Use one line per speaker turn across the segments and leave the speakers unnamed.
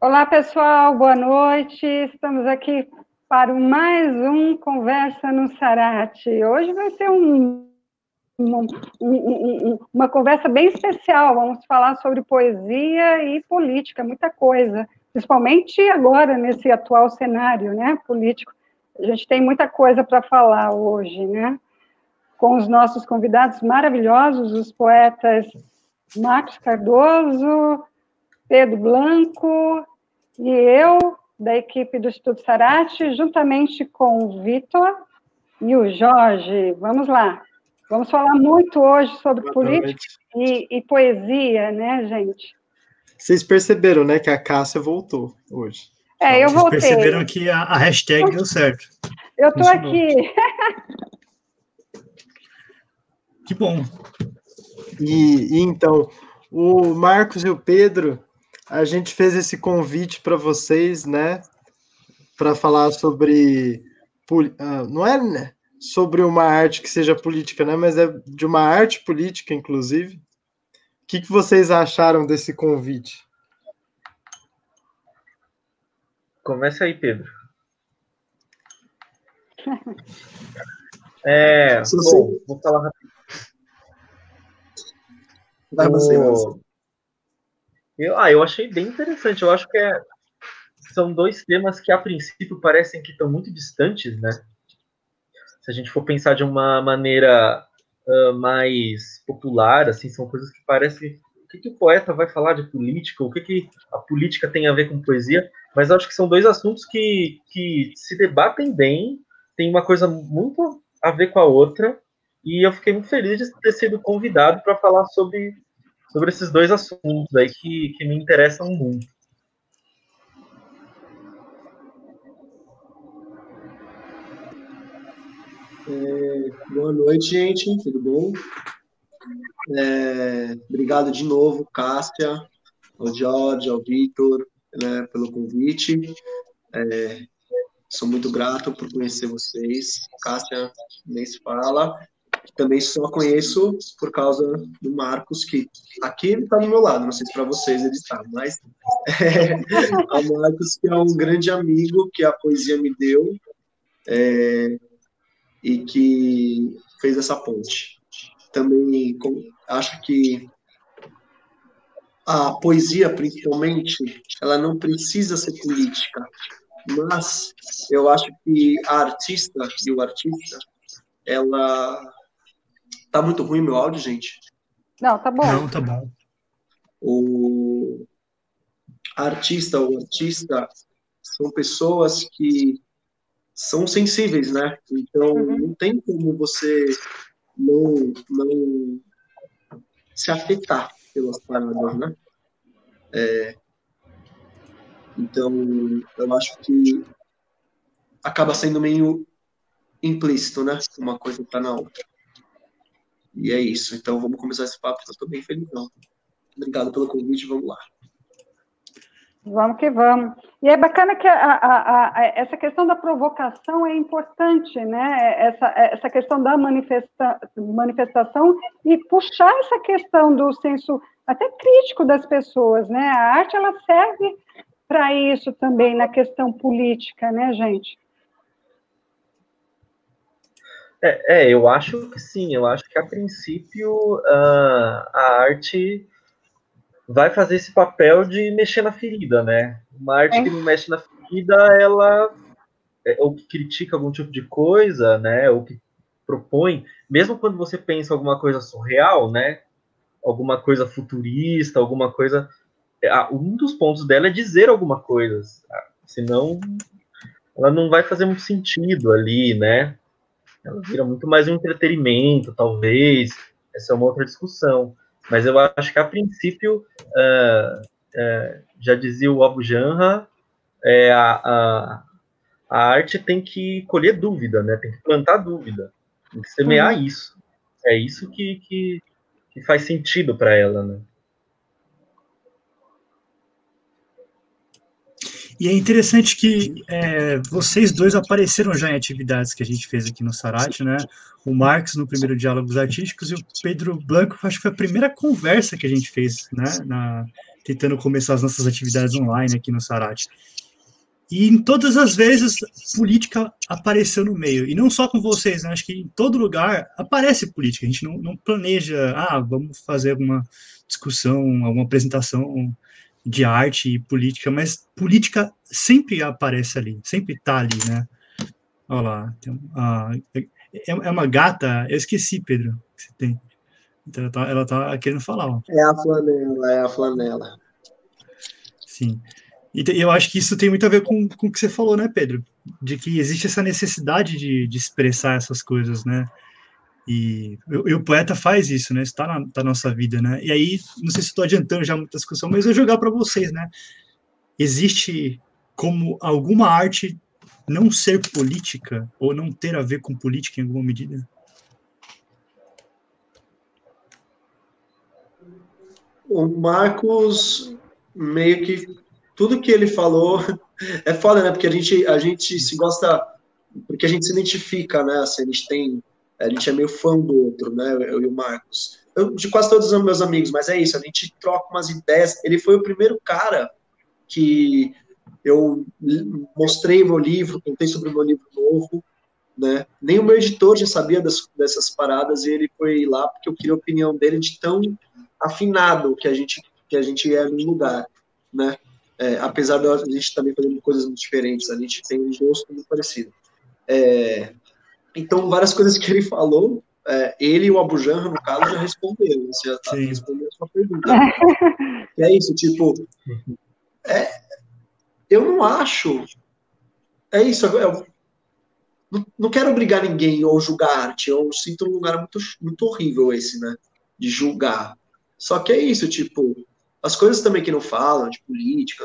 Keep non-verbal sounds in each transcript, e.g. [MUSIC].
Olá, pessoal, boa noite. Estamos aqui para mais um Conversa no Sarate. Hoje vai ser um, um, um, uma conversa bem especial. Vamos falar sobre poesia e política, muita coisa, principalmente agora, nesse atual cenário né, político. A gente tem muita coisa para falar hoje, né? Com os nossos convidados maravilhosos, os poetas Marcos Cardoso, Pedro Blanco e eu, da equipe do Instituto Sarate, juntamente com o Vitor e o Jorge. Vamos lá. Vamos falar muito hoje sobre Boa política e, e, poesia, né, gente?
Vocês perceberam, né, que a Cássia voltou hoje.
É, eu
Vocês
voltei.
Vocês perceberam que a, a hashtag deu certo.
Eu tô Funcionou. aqui.
que bom.
E, e então, o Marcos e o Pedro, a gente fez esse convite para vocês, né? Para falar sobre. Uh, não é sobre uma arte que seja política, né? Mas é de uma arte política, inclusive. O que, que vocês acharam desse convite?
Começa aí, Pedro. [LAUGHS] É, bom, vou falar rapidinho.
Vai você, você.
Eu, ah, eu achei bem interessante. Eu acho que é, são dois temas que, a princípio, parecem que estão muito distantes, né? Se a gente for pensar de uma maneira uh, mais popular, assim, são coisas que parecem. O que, que, o poeta vai falar de política? O que, que a política tem a ver com poesia? Mas acho que são dois assuntos que, que se debatem bem, tem uma coisa muito a ver com a outra, e eu fiquei muito feliz de ter sido convidado para falar sobre, sobre esses dois assuntos aí que, que me interessam muito.
É, boa noite, gente. Tudo bom? É, obrigado de novo, Cássia, ao Jorge, ao Vitor, né, pelo convite. É, sou muito grato por conhecer vocês. Cássia nem se fala. Também só conheço por causa do Marcos, que aqui ele está do meu lado, não sei se para vocês ele está, mas [LAUGHS] é, o Marcos, que é um grande amigo que a poesia me deu é, e que fez essa ponte. Também com, acho que a poesia, principalmente, ela não precisa ser política, mas eu acho que a artista e o artista, ela tá muito ruim meu áudio, gente.
Não, tá bom.
Não, tá bom.
O artista ou artista são pessoas que são sensíveis, né? Então uhum. não tem como você não não se afetar pelas paradas, né? É, então, eu acho que acaba sendo meio implícito, né? Uma coisa tá na outra. E é isso. Então, vamos começar esse papo, eu estou bem feliz. Obrigado pelo convite, vamos lá.
Vamos que vamos. E é bacana que a, a, a, essa questão da provocação é importante, né? Essa, essa questão da manifesta, manifestação e puxar essa questão do senso até crítico das pessoas, né? A arte ela serve para isso também na questão política, né, gente?
É, é, eu acho que sim, eu acho que a princípio uh, a arte vai fazer esse papel de mexer na ferida, né? Uma arte é. que não mexe na ferida, ela é, ou que critica algum tipo de coisa, né? Ou que propõe, mesmo quando você pensa alguma coisa surreal, né? Alguma coisa futurista, alguma coisa um dos pontos dela é dizer alguma coisa, senão ela não vai fazer muito sentido ali, né? Ela vira muito mais um entretenimento, talvez. Essa é uma outra discussão. Mas eu acho que a princípio, uh, uh, já dizia o Abu Janra, é, a, a, a, arte tem que colher dúvida, né? Tem que plantar dúvida, tem que semear uhum. isso. É isso que, que, que faz sentido para ela, né?
E é interessante que é, vocês dois apareceram já em atividades que a gente fez aqui no Sarate, né? O Marcos no primeiro Diálogos Artísticos e o Pedro Blanco, acho que foi a primeira conversa que a gente fez, né? Na, tentando começar as nossas atividades online aqui no Sarate. E em todas as vezes, política apareceu no meio. E não só com vocês, né? acho que em todo lugar aparece política. A gente não, não planeja, ah, vamos fazer alguma discussão, alguma apresentação de arte e política, mas política sempre aparece ali, sempre está ali, né? Olha lá, tem, ah, é, é uma gata, eu esqueci, Pedro, que você tem. Então ela tá, ela tá querendo falar. Ó.
É a flanela, é a flanela.
Sim. E eu acho que isso tem muito a ver com, com o que você falou, né, Pedro? De que existe essa necessidade de, de expressar essas coisas, né? E, o poeta faz isso, né? Está na, tá na nossa vida, né? E aí, não sei se estou adiantando já muita discussão, mas eu vou jogar para vocês, né? Existe como alguma arte não ser política ou não ter a ver com política em alguma medida?
O Marcos meio que tudo que ele falou [LAUGHS] é foda, né? Porque a gente, a gente se gosta, porque a gente se identifica, né? Assim, a gente tem, a gente é meio fã do outro, né? Eu e o Marcos. Eu, de quase todos os meus amigos, mas é isso, a gente troca umas ideias. Ele foi o primeiro cara que eu mostrei meu livro, contei sobre o meu livro novo, né? Nem o meu editor já sabia das, dessas paradas e ele foi lá porque eu queria a opinião dele de tão afinado que a gente que a gente é no lugar, né? É, apesar de a gente também fazendo coisas muito diferentes, a gente tem um gosto muito parecido. É, então, várias coisas que ele falou, é, ele e o Abu Janra, no caso, já responderam. Você já tá respondendo a sua pergunta. é isso, tipo. É, eu não acho. É isso. Eu, não, não quero obrigar ninguém ou julgar arte. Eu sinto um lugar muito, muito horrível esse, né? De julgar. Só que é isso, tipo, as coisas também que não falam de política,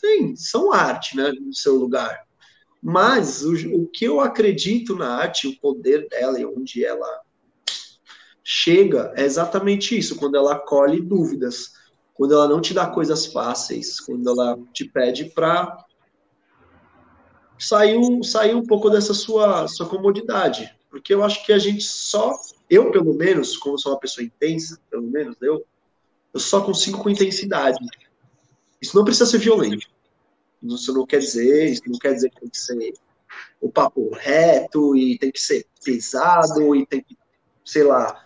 tem, são arte, né, no seu lugar. Mas o, o que eu acredito na arte, o poder dela e onde ela chega é exatamente isso, quando ela acolhe dúvidas, quando ela não te dá coisas fáceis, quando ela te pede para sair um, sair um pouco dessa sua, sua comodidade. Porque eu acho que a gente só, eu pelo menos, como sou uma pessoa intensa, pelo menos eu, eu só consigo com intensidade. Isso não precisa ser violento. Isso não quer dizer, isso não quer dizer que tem que ser o papo reto e tem que ser pesado e tem que, sei lá,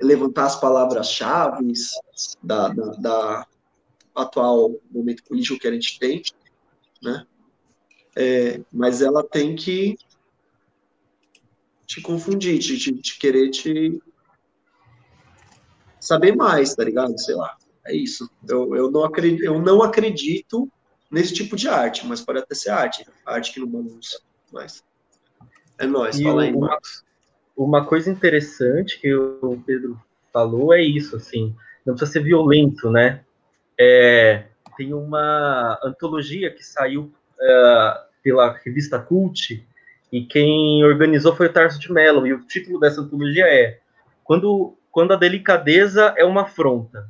levantar as palavras-chave da, da, da, atual momento político que a gente tem, né? É, mas ela tem que te confundir, te, te, te querer te saber mais, tá ligado? Sei lá. É isso. Eu, eu, não acredito, eu não acredito nesse tipo de arte, mas pode até ser arte. Arte que não bagunça. Mas é nóis, fala aí,
uma, uma coisa interessante que o Pedro falou é isso, assim, não precisa ser violento, né? É, tem uma antologia que saiu uh, pela revista Cult, e quem organizou foi o Tarso de Mello, e o título dessa antologia é Quando quando a delicadeza é uma afronta.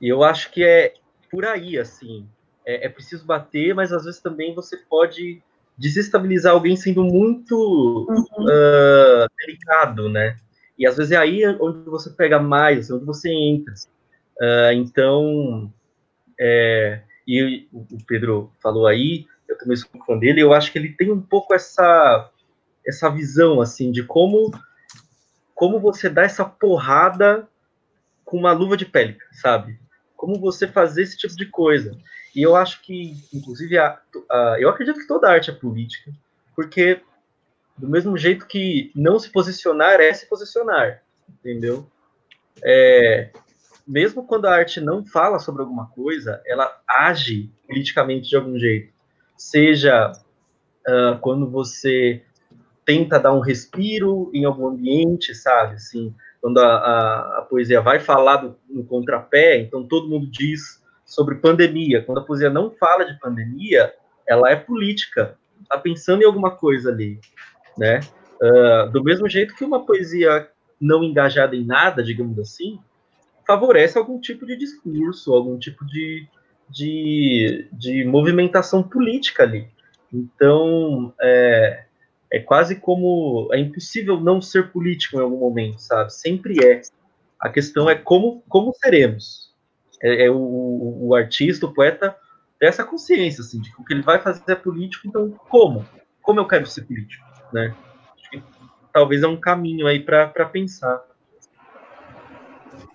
E eu acho que é por aí, assim. É, é, preciso bater, mas às vezes também você pode desestabilizar alguém sendo muito uhum. uh, delicado, né? E às vezes é aí onde você pega mais, onde você entra. Uh, então, é, e o Pedro falou aí, eu também sou fã dele, eu acho que ele tem um pouco essa, essa visão, assim, de como como você dá essa porrada com uma luva de pele, sabe? Como você fazer esse tipo de coisa. E eu acho que, inclusive, a, a, eu acredito que toda arte é política, porque do mesmo jeito que não se posicionar é se posicionar, entendeu? É, mesmo quando a arte não fala sobre alguma coisa, ela age politicamente de algum jeito. Seja uh, quando você tenta dar um respiro em algum ambiente, sabe? Assim, quando a, a, a poesia vai falar no contrapé, então todo mundo diz sobre pandemia. Quando a poesia não fala de pandemia, ela é política, está pensando em alguma coisa ali, né? Uh, do mesmo jeito que uma poesia não engajada em nada, digamos assim, favorece algum tipo de discurso, algum tipo de, de, de movimentação política ali. Então, é, é quase como é impossível não ser político em algum momento, sabe? Sempre é. A questão é como como seremos, É, é o, o, artista, o poeta, ter essa consciência, assim, de que o que ele vai fazer é político, então como? Como eu quero ser político, né? talvez é um caminho aí para pensar.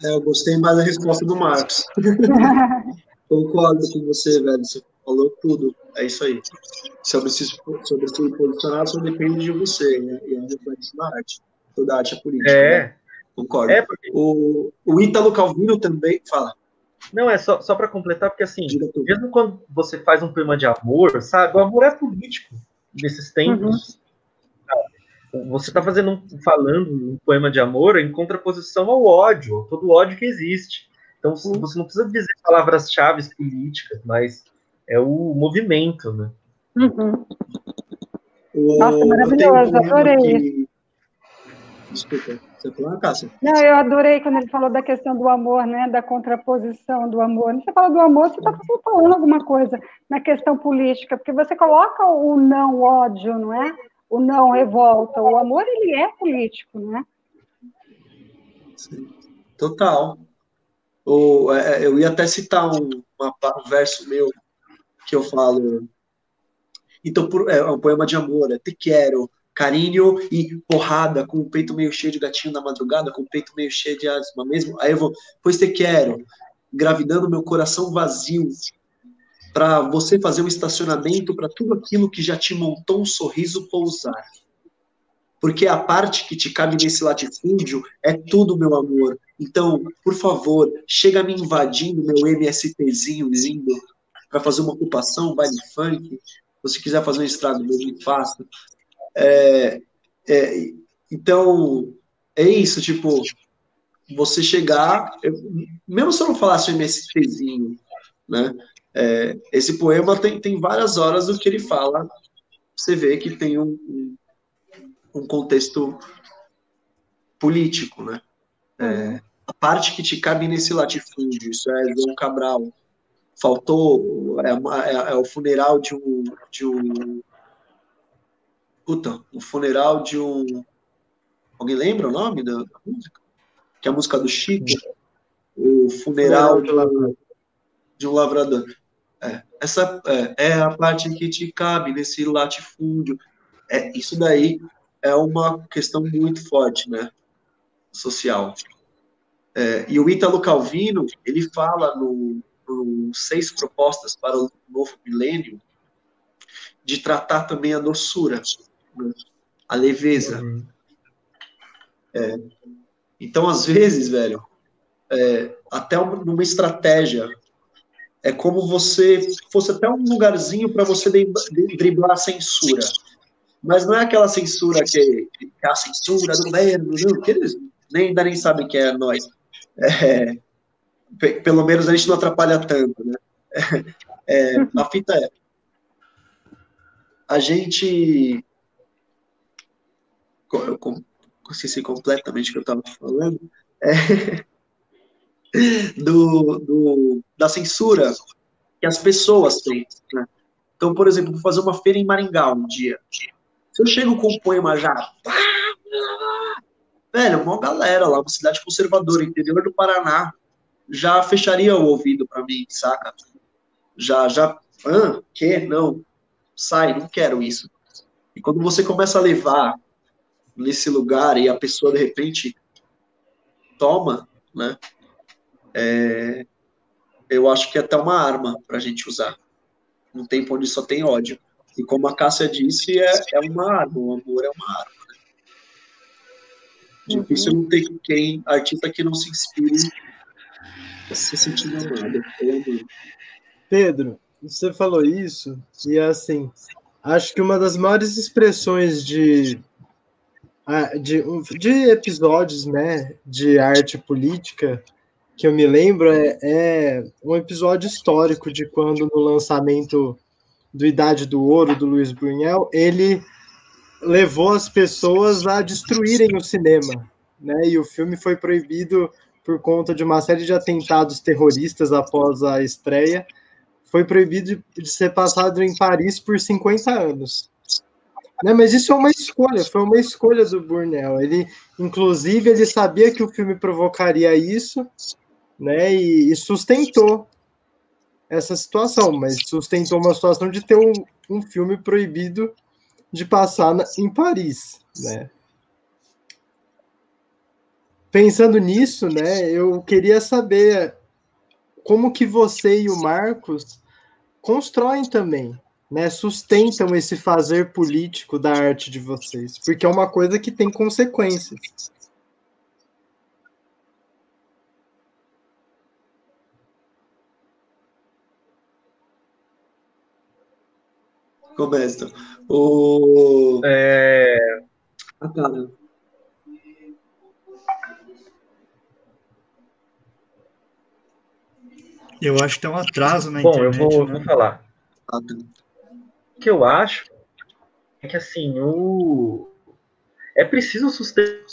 É, eu gostei mais da resposta do Marcos. [LAUGHS] Concordo com você, velho. Você falou tudo. É isso aí. Sobre se, sobre se posicionar, só depende de você, né? E é reflexo da arte. Toda arte é política. É. Né? Concordo. É porque... o, o Ítalo Calvino também fala.
Não, é só, só para completar, porque assim, mesmo quando você faz um poema de amor, sabe, o amor é político nesses tempos. Uhum. Você está fazendo um, falando um poema de amor em contraposição ao ódio, todo o ódio que existe. Então uhum. você não precisa dizer palavras-chave políticas, mas é o movimento, né?
Uhum. Nossa, maravilhoso, adorei. Que...
Desculpa. Você falou, Cássia?
Não, eu adorei quando ele falou da questão do amor, né? Da contraposição do amor. Você fala do amor, você está falando alguma coisa na questão política, porque você coloca o não ódio, não é? O não revolta. O amor, ele é político, não é?
Sim. Total. O, é, eu ia até citar um, uma, um verso meu que eu falo. Então, é um poema de amor, é Te quero, carinho e porrada, com o peito meio cheio de gatinho na madrugada, com o peito meio cheio de asma mesmo. Aí eu vou, pois te quero, engravidando meu coração vazio, para você fazer um estacionamento para tudo aquilo que já te montou um sorriso pousar. Porque a parte que te cabe nesse latifúndio é tudo, meu amor. Então, por favor, chega me invadindo meu MSTzinho lindo para fazer uma ocupação, baile funk. Se você quiser fazer um estrago, me faça. É, é, então, é isso, tipo, você chegar, eu, mesmo se eu não falasse o MSTzinho, né? É, esse poema tem, tem várias horas do que ele fala, você vê que tem um, um, contexto político, né? É, a parte que te cabe nesse latifúndio, isso é João Cabral. Faltou, é, é, é o funeral de um, de um Puta, o funeral de um. Alguém lembra o nome da, música? Que é a música do Chico. O funeral de, de um lavrador. É, essa é, é, a parte que te cabe nesse latifúndio. É, isso daí é uma questão muito forte, né? Social. É, e o Ítalo Calvino, ele fala no, no Seis Propostas para o Novo Milênio de tratar também a doçura a leveza. Uhum. É. Então, às vezes, velho, é, até numa estratégia, é como você fosse até um lugarzinho para você driblar a censura. Mas não é aquela censura que, que é a censura do governo, não, que eles nem, ainda nem sabem que é nós. É, pelo menos a gente não atrapalha tanto, né? É, a fita é. A gente eu esqueci completamente o que eu estava falando, é, [LAUGHS] do, do, da censura que as pessoas têm. Né? Então, por exemplo, vou fazer uma feira em Maringá um dia. Se eu chego com um poema já. Velho, uma galera lá, uma cidade conservadora, interior do Paraná, já fecharia o ouvido para mim, saca? Já, já. Ah, que? Não. Sai, não quero isso. E quando você começa a levar nesse lugar e a pessoa de repente toma, né? É, eu acho que é até uma arma para a gente usar. Num tempo onde só tem ódio. E como a Cássia disse, é, é uma arma, o amor é uma arma. Né? Difícil não ter quem, artista que não se inspire se sentindo amado.
Pedro, você falou isso, e assim, acho que uma das maiores expressões de de, de episódios né, de arte política que eu me lembro é, é, um episódio histórico de quando no lançamento do Idade do Ouro do Luiz Brunel ele levou as pessoas a destruírem o cinema, né? E o filme foi proibido por conta de uma série de atentados terroristas após a estreia. Foi proibido de ser passado em Paris por 50 anos. Mas isso é uma escolha, foi uma escolha do Burnell. Ele, inclusive, ele sabia que o filme provocaria isso, né? E, e sustentou essa situação, mas sustentou uma situação de ter um, um filme proibido de passar na, em Paris, né? Pensando nisso, né, eu queria saber como que você e o Marcos constroem também, né, sustentam esse fazer político da arte de vocês, porque é uma coisa que tem consequências.
Começa. O...
É...
Ah, cara.
Eu acho que tem um atraso na
Bom,
internet.
eu vou,
né?
vou falar.
Ah, tá.
O que eu acho é que assim, o... é preciso sustentar.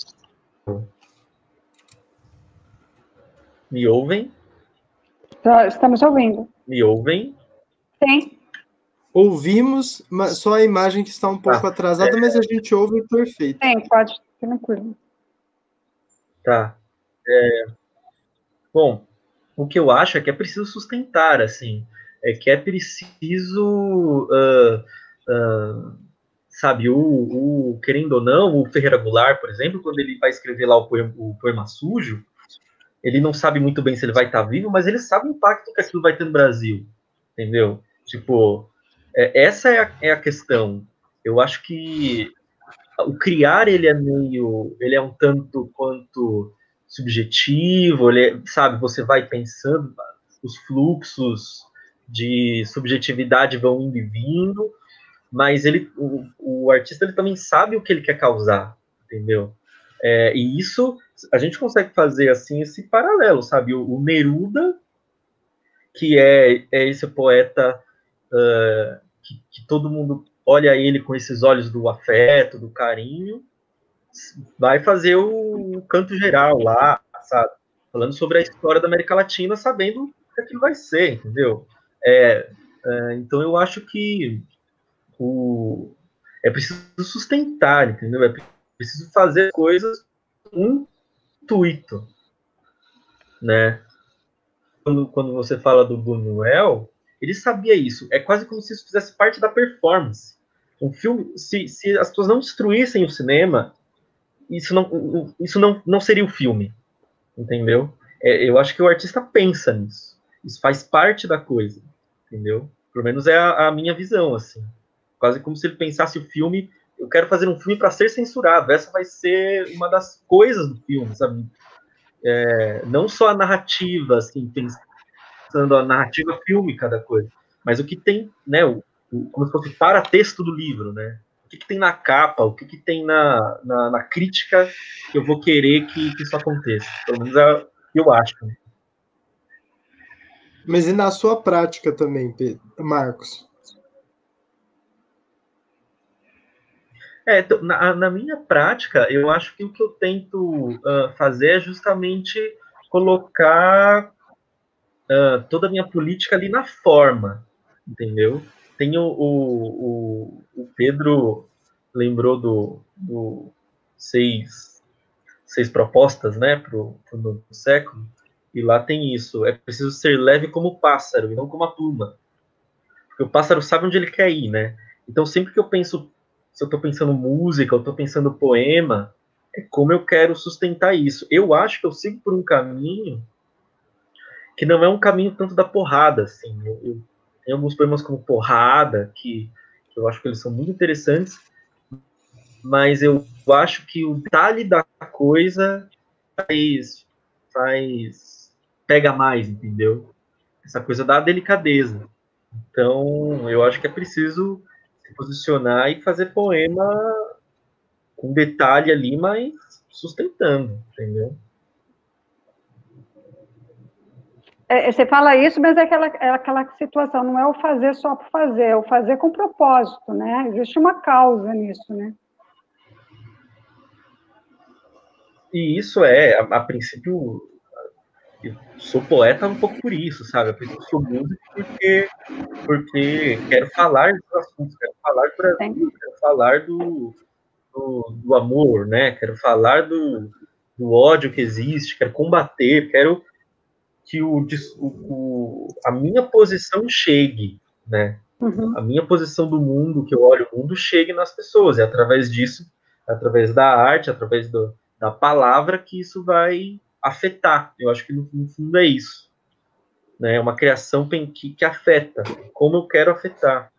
Me ouvem?
Tá, Estamos ouvindo.
Me ouvem?
Sim.
Ouvimos, mas só a imagem que está um pouco atrasada, mas a gente ouve perfeito.
Sim, pode, tranquilo.
Tá. É, Bom, o que eu acho é que é preciso sustentar, assim, é que é preciso, ah, ah, sabe, o, o- querendo ou não, o Ferreira Goulart, por exemplo, quando ele vai escrever lá o poema, o poema sujo, ele não sabe muito bem se ele vai estar vivo, mas ele sabe o impacto que aquilo vai ter no Brasil, entendeu? Tipo, é- essa é a, é a questão. Eu acho que o criar ele é meio, ele é um tanto quanto subjetivo, ele é- sabe, você vai pensando, os fluxos de subjetividade vão indo e vindo, mas ele, o, o artista ele também sabe o que ele quer causar, entendeu? É, e isso a gente consegue fazer assim esse paralelo, sabe? O, o Neruda, que é, é esse poeta ah, que, que todo mundo olha ele com esses olhos do afeto, do carinho, vai fazer o, canto geral lá, sabe? Falando sobre a história da América Latina, sabendo o que aquilo vai ser, entendeu? É, é, então eu acho que o, é preciso sustentar, entendeu? É preciso fazer coisas com intuito, né? Quando, quando você fala do Buñuel, ele sabia isso. É quase como se isso fizesse parte da performance. Um filme, se, se as pessoas não destruíssem o cinema, isso não, isso não, não seria o filme, entendeu? É, eu acho que o artista pensa nisso. Isso faz parte da coisa, entendeu? Pelo menos é a, a minha visão, assim. Quase como se ele pensasse o filme, eu quero fazer um filme para ser censurado. Essa vai ser uma das coisas do filme, sabe? É, não só a narrativa, assim, pensando a narrativa fílmica da coisa, mas o que tem, né? O, o, como se fosse para-texto do livro, né? O que, que tem na capa, o que, que tem na, na, na crítica que eu vou querer que, que isso aconteça. Pelo menos é eu acho. né?
Mas e na sua prática também, Pedro, Marcos?
É, na, na minha prática, eu acho que o que eu tento ah, fazer é justamente colocar ah, toda a minha política ali na forma, entendeu? Tem o, o, o, o Pedro lembrou do, do seis, seis propostas, né, para o novo século, e lá tem isso, é preciso ser leve como o pássaro, e não como a pluma. Porque o pássaro sabe onde ele quer ir, né? Então, sempre que eu penso se eu estou pensando música, eu estou pensando poema, é como eu quero sustentar isso. Eu acho que eu sigo por um caminho que não é um caminho tanto da porrada, assim. Eu, eu tenho alguns poemas como Porrada, que, que eu acho que eles são muito interessantes, mas eu acho que o detalhe da coisa faz pega mais, entendeu? Essa coisa da delicadeza. Então, eu acho que é preciso se posicionar e fazer poema com detalhe ali, mas sustentando, entendeu?
É, você fala isso, mas é aquela, é aquela situação, não é o fazer só por fazer, é o fazer com propósito, né? Existe uma causa nisso, né?
E isso é, a, a princípio, eu sou poeta um pouco por isso, sabe? Princípio sou músico porque, porque quero falar dos assuntos, quero falar do Brasil, quero falar do, do, do amor, né? Quero falar do, do ódio que existe, quero combater, quero que o, o, a minha posição chegue, né? Uhum. A minha posição do mundo, que eu olho o mundo, chegue nas pessoas. E através disso, através da arte, através do, da palavra, que isso vai afetar. Eu acho que no, no fundo é isso. Né? É uma criação que, que afeta. Como eu quero afetar.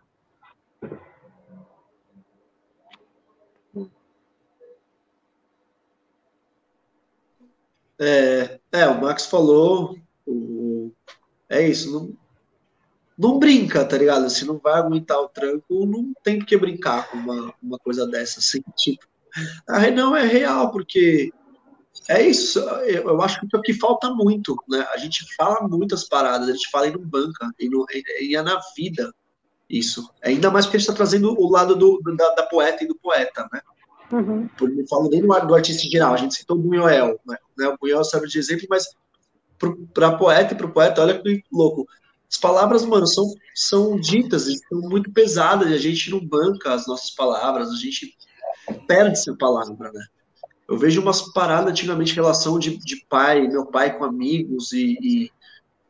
É, é, o Max falou, o, é isso, não, não brinca, tá ligado? Se não vai aguentar o tranco, não tem que brincar com uma, uma coisa dessa, assim, tipo, a não é real, porque é isso, eu, acho que o que falta muito, né? A gente fala muitas paradas, a gente fala e não banca, e, é na vida isso. Ainda mais porque a gente está trazendo o lado do, da, da, poeta e do poeta, né? Uhum. Não falo nem do, do artista em geral, a gente citou o Buñuel, né? O Buñuel serve de exemplo, mas para poeta e para o poeta, olha que louco. As palavras, mano, são, são ditas, são muito pesadas, e a gente não banca as nossas palavras, a gente perde essa palavra, né? Eu vejo umas paradas antigamente relação de, de pai, meu pai com amigos e, e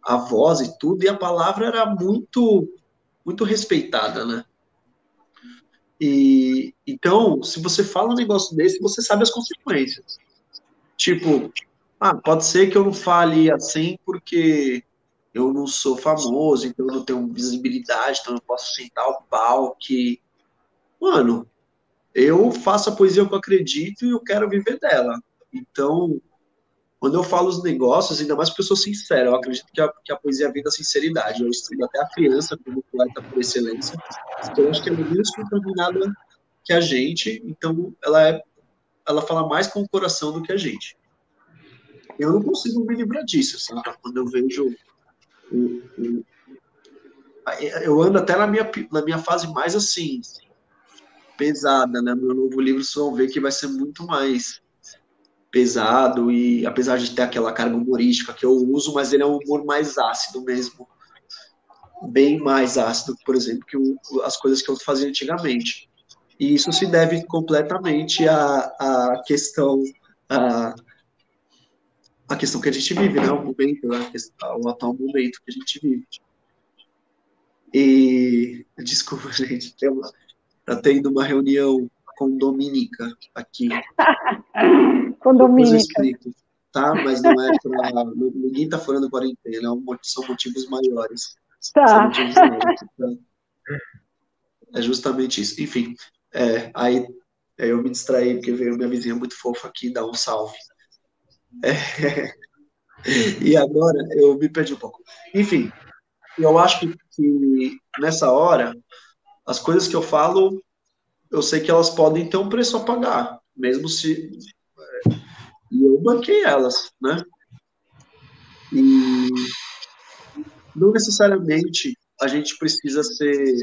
avós e tudo, e a palavra era muito, muito respeitada, né? E então, se você fala um negócio desse, você sabe as consequências. Tipo, ah, pode ser que eu não fale assim porque eu não sou famoso, então eu não tenho visibilidade, então eu posso sentar o pau que. Mano, eu faço a poesia que eu acredito e eu quero viver dela. Então, quando eu falo os negócios, ainda mais porque eu sou sincero, eu acredito que a, que a poesia vem da sinceridade. Eu estudo até a criança como poeta por excelência, então eu acho que ela é menos contaminada que a gente, então ela é ela fala mais com o coração do que a gente. Eu não consigo me livrar disso, sabe? Quando eu vejo eu ando até na minha, na minha fase mais assim, pesada, né? Meu novo livro, vocês vão ver que vai ser muito mais pesado e apesar de ter aquela carga humorística que eu uso, mas ele é um humor mais ácido mesmo, bem mais ácido, por exemplo, que o, as coisas que eu fazia antigamente. E isso se deve completamente à, à questão à, à questão que a gente vive, né? O momento, né? o atual momento que a gente vive. E [LAUGHS] desculpa, gente, tem uma, Tá tendo uma reunião com Dominica aqui. [LAUGHS]
com Dominica.
tá? Mas não é para. Ninguém está furando quarentena, é são motivos maiores.
Tá.
Motivos maiores, tá? É justamente isso. Enfim, é, aí eu me distraí porque veio minha vizinha muito fofa aqui dar um salve. É, [LAUGHS] e agora eu me perdi um pouco. Enfim, eu acho que, que nessa hora as coisas que eu falo, eu sei que elas podem ter um preço a pagar, mesmo se. É, e eu banquei elas, né? E não necessariamente a gente precisa ser,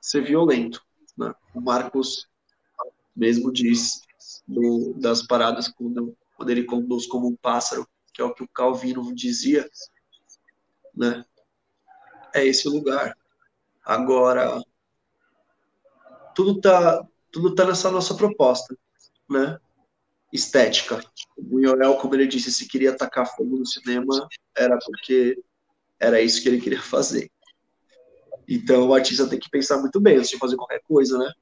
ser violento. Né? O Marcos mesmo diz do, das paradas quando, quando ele conduz como um pássaro, que é o que o Calvino dizia, né? É esse lugar. Agora, tudo tá, tudo tá nessa nossa proposta, né? Estética. O Buñuel, como ele disse, se queria atacar fogo no cinema, era porque era isso que ele queria fazer. Então o artista tem que pensar muito bem antes de fazer qualquer coisa, né?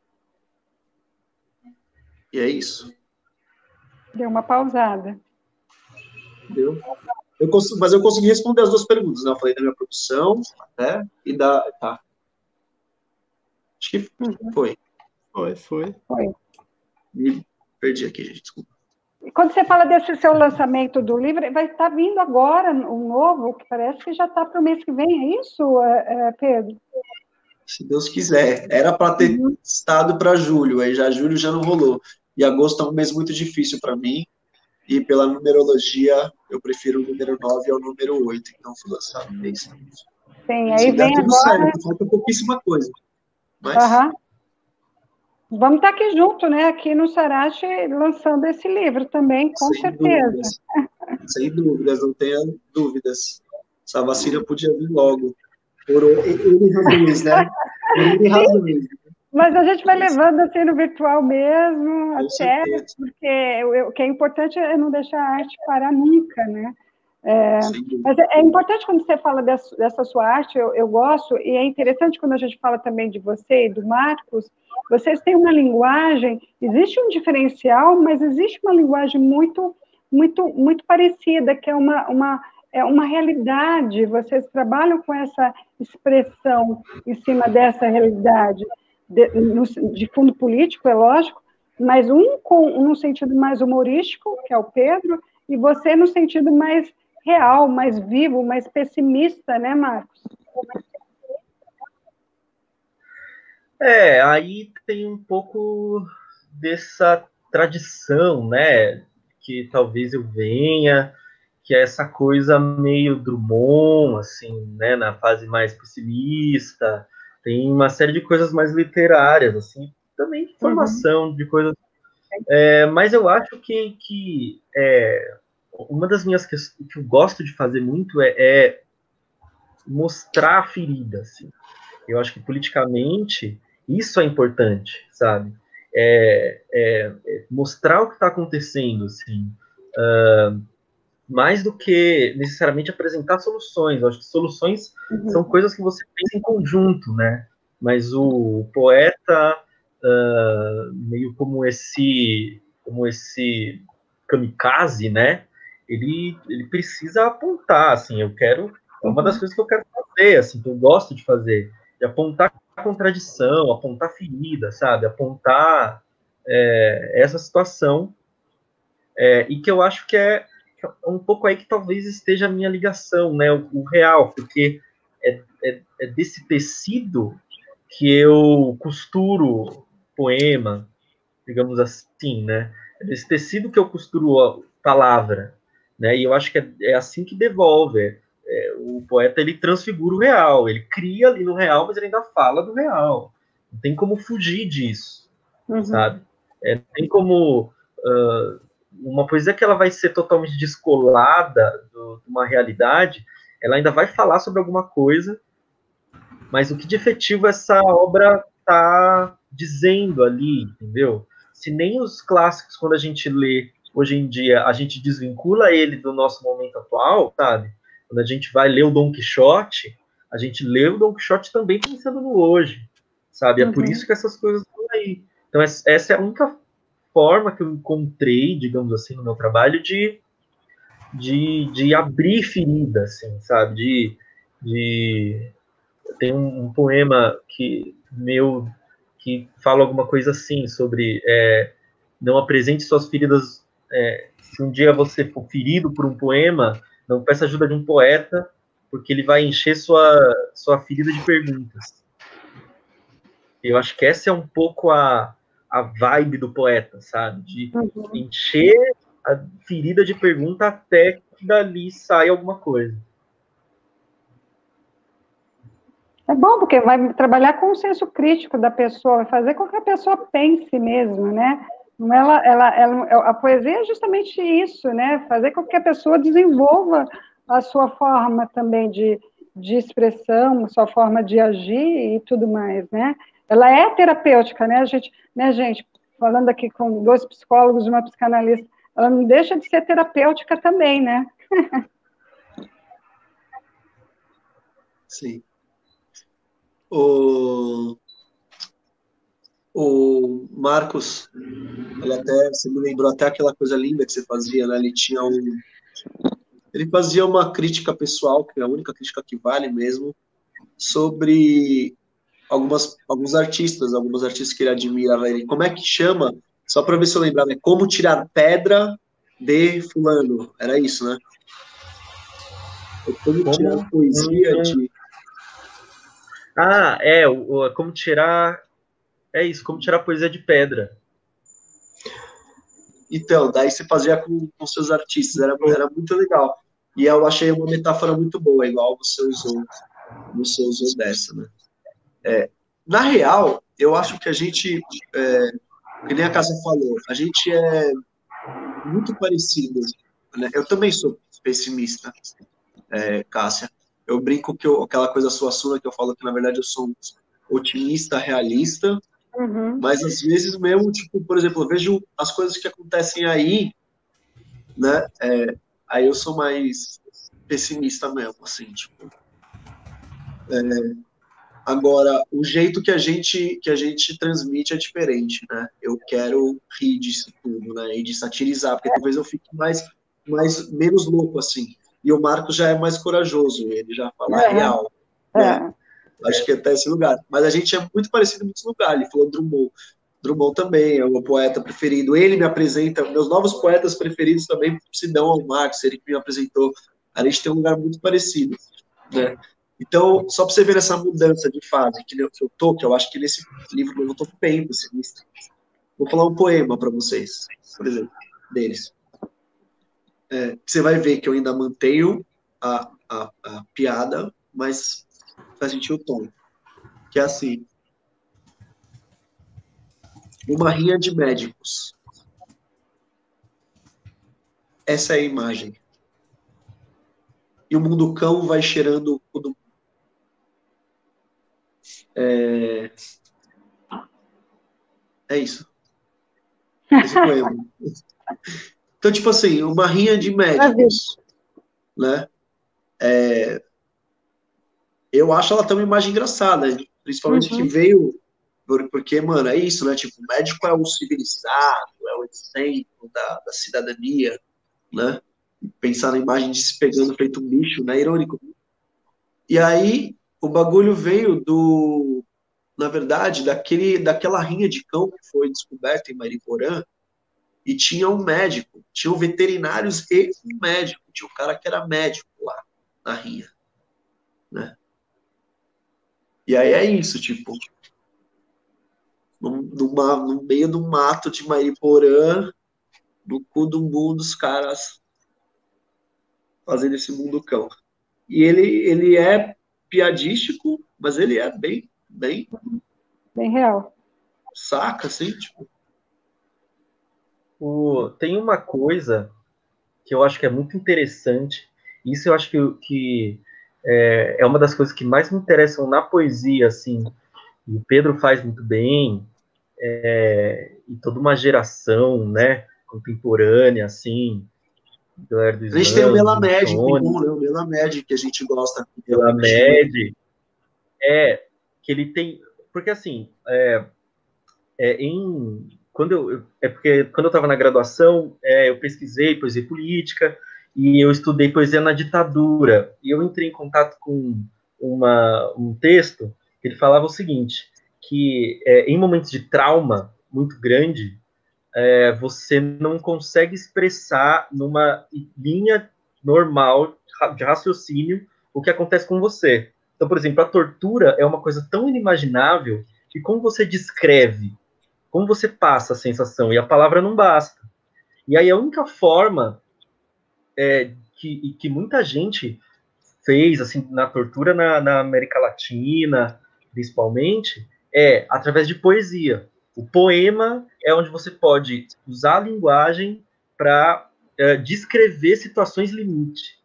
E é isso.
Deu uma pausada.
Deu. Eu consigo, mas eu consegui responder as duas perguntas, né? Eu falei da minha produção, até, e da. Tá. Acho que uhum. foi.
Foi, foi.
Foi.
Me perdi aqui, gente, desculpa.
Quando você fala desse seu lançamento do livro, vai estar vindo agora um novo, que parece que já está para o mês que vem, é isso, é, é, Pedro?
Se Deus quiser. Era para ter uhum. estado para julho, aí já julho já não rolou. E agosto é um mês muito difícil para mim, e pela numerologia, eu prefiro o número 9 ao número 8, então fui lançado no mês.
Sim, aí vem agora...
Certo, falta pouquíssima coisa. Mas...
Uhum. Vamos estar aqui junto, né? Aqui no Sarate, lançando esse livro também, com Sem certeza.
Dúvidas. Sem dúvidas, não tenha dúvidas. Essa vacina podia vir logo. Por N razões, né? [LAUGHS] Por N razões.
Mas a gente vai levando assim no virtual mesmo, com até, certeza. porque o que é importante é não deixar a arte parar nunca, né? É, mas é, é, importante quando você fala dessa, dessa sua arte, eu, eu, gosto, e é interessante quando a gente fala também de você e do Marcos, vocês têm uma linguagem, existe um diferencial, mas existe uma linguagem muito, muito, muito parecida, que é uma, uma, é uma realidade, vocês trabalham com essa expressão em cima dessa realidade, de, no, de fundo político, é lógico, mas um com um sentido mais humorístico, que é o Pedro, e você no sentido mais real, mais vivo, mais pessimista, né, Marcos?
É, aí tem um pouco dessa tradição, né, que talvez eu venha, que é essa coisa meio Drummond, assim, né, na fase mais pessimista, tem uma série de coisas mais literárias, assim, também de uhum. formação, uhum. de coisas. É, mas eu acho que, que é, uma das minhas questões que eu gosto de fazer muito é, é mostrar a ferida, assim. Eu acho que politicamente isso é importante, sabe? É, é, é mostrar o que está acontecendo, assim. Uh, mais do que necessariamente apresentar soluções. Eu acho que soluções uhum. são coisas que você pensa em conjunto, né? Mas o poeta, uh, meio como esse, como esse kamikaze, né? Ele, ele precisa apontar, assim, eu quero, é uma das uhum. coisas que eu quero fazer, assim, que eu gosto de fazer, de apontar contradição, apontar ferida, sabe? Apontar é, essa situação, é, e que eu acho que é é um pouco aí que talvez esteja a minha ligação, né? O, o real, porque é, é, é, desse tecido que eu costuro poema, digamos assim, né? É desse tecido que eu costuro a palavra, né? E eu acho que é, é assim que devolve. O poeta ele transfigura o real, ele cria ali no real, mas ele ainda fala do real. Não tem como fugir disso, uhum. sabe? É, tem como uh, uma poesia que ela vai ser totalmente descolada do, de uma realidade, ela ainda vai falar sobre alguma coisa, mas o que de efetivo essa obra está dizendo ali, entendeu? Se nem os clássicos, quando a gente lê hoje em dia, a gente desvincula ele do nosso momento atual, sabe? Quando a gente vai ler o Dom Quixote, a gente lê o Dom Quixote também pensando no hoje, sabe? É por uhum. isso que essas coisas estão aí. Então, essa é a única forma que eu encontrei, digamos assim, no meu trabalho de, de, de abrir ferida, assim, sabe? De, de tem um, um, poema que meu que fala alguma coisa assim sobre é, não apresente suas feridas. É, se um dia você for ferido por um poema, não peça ajuda de um poeta, porque ele vai encher sua sua ferida de perguntas. Eu acho que essa é um pouco a a vibe do poeta, sabe? De uhum. encher a ferida de pergunta até que dali saia alguma coisa.
É bom, porque vai trabalhar com o senso crítico da pessoa, vai fazer com que a pessoa pense mesmo, né? Ela, ela, ela, a poesia é justamente isso, né? Fazer com que a pessoa desenvolva a sua forma também de, de expressão, sua forma de agir e tudo mais, né? ela é terapêutica, né, gente, né, gente, falando aqui com dois psicólogos e uma psicanalista, ela não deixa de ser terapêutica também, né? [LAUGHS]
Sim. O, o Marcos, ele até, você me lembrou até aquela coisa linda que você fazia, né? Ele tinha um, ele fazia uma crítica pessoal, que é a única crítica que vale mesmo, sobre algumas, alguns artistas, alguns artistas que ele admirava ele. Como é que chama? Só para ver se eu lembrava, é Como Tirar Pedra de Fulano. Era isso, né? É como, como tirar poesia de.
Ah, é, o, como tirar. É isso, como tirar poesia de pedra.
Então, daí você fazia com, seus artistas, era, era muito legal. E eu achei uma metáfora muito boa, igual você usou, você usou dessa, né? É, na real, eu acho que a gente, é, que nem a Casa falou, a gente é muito parecido. Né? Eu também sou pessimista, é, Cássia. Eu brinco que eu, aquela coisa sua sua que eu falo que na verdade eu sou um otimista realista, uhum. mas às vezes mesmo, tipo, por exemplo, eu vejo as coisas que acontecem aí, né? É, aí eu sou mais pessimista mesmo, assim, tipo. É, agora, o jeito que a gente que a gente transmite é diferente, né? Eu quero rir disso tudo, né? E de satirizar, porque talvez eu fique mais, mais menos louco assim. E o Marcos já é mais corajoso, ele já fala é. real. Né? É. Acho que é até esse lugar. Mas a gente é muito parecido em muitos lugares. Ele falou Drummond. Drummond também é o meu poeta preferido. Ele me apresenta, meus novos poetas preferidos também se dão ao Marx, ele que me apresentou. A gente tem um lugar muito parecido, né? Então, só para você ver essa mudança de fase que eu tô, que eu acho que nesse livro eu tô bem pessimista. Vou falar um poema para vocês, por exemplo, deles. É, você vai ver que eu ainda mantenho a, a, a piada, mas faz sentir o tom. Que é assim: uma rinha de médicos. Essa é a imagem. E o mundo cão vai cheirando o do. É, é isso. Esse poema. Então, tipo assim, uma rinha de médicos, né? É, eu acho ela tem uma imagem engraçada, principalmente uhum. que veio porque, mano, é isso, né? Tipo, o médico é o civilizado, é o exemplo da, da cidadania, né? Pensar na imagem de se pegando feito um bicho, né? Irônico. E aí, o bagulho veio do, na verdade, daquele, daquela rinha de cão que foi descoberta em Mariporã, e tinha um médico, tinha veterinários e um médico, tinha um cara que era médico lá na rinha, né? E aí é isso, tipo, numa, no meio do mato de Mariporã, no cu do mundo, os caras fazendo esse mundo cão. E ele, ele é piadístico, mas ele é bem, bem...
Bem real.
Saca, assim, tipo...
O, tem uma coisa que eu acho que é muito interessante, isso eu acho que, que é, é uma das coisas que mais me interessam na poesia, assim, e o Pedro faz muito bem, é, e toda uma geração, né, contemporânea, assim,
galera do A gente tem o Melamed, né, o Melamed que a gente gosta.
Melamed, é, que ele tem, porque assim, é, é em, quando eu, é porque quando eu estava na graduação, é, eu pesquisei poesia política, e eu estudei poesia na ditadura, e eu entrei em contato com uma, um texto que ele falava o seguinte, que é, em momentos de trauma muito grande, é, você não consegue expressar numa linha normal de raciocínio o que acontece com você. Então, por exemplo, a tortura é uma coisa tão inimaginável que como você descreve, como você passa a sensação, e a palavra não basta. E aí a única forma é, que, que muita gente fez assim na tortura na, na América Latina, principalmente, é através de poesia. O poema é onde você pode usar a linguagem para é, descrever situações limite.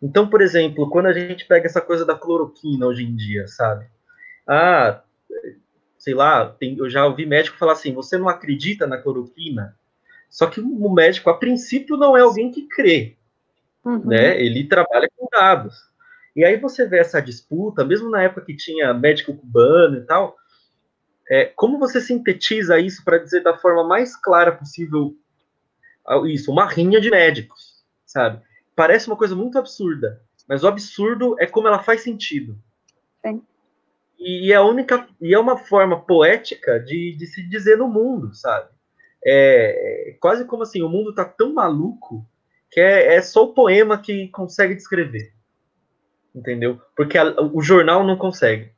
Então, por exemplo, quando a gente pega essa coisa da cloroquina hoje em dia, sabe? Ah, sei lá, tem, eu já ouvi médico falar assim: você não acredita na cloroquina? Só que o médico, a princípio, não é alguém que crê, uhum. né? Ele trabalha com dados. E aí você vê essa disputa, mesmo na época que tinha médico cubano e tal, é, como você sintetiza isso para dizer da forma mais clara possível isso, uma rinha de médicos, sabe? Parece uma coisa muito absurda, mas o absurdo é como ela faz sentido.
Sim.
E é a única e é uma forma poética de, de se dizer no mundo, sabe? É, é quase como assim, o mundo tá tão maluco que é, é só o poema que consegue descrever entendeu? Porque a, o jornal não consegue,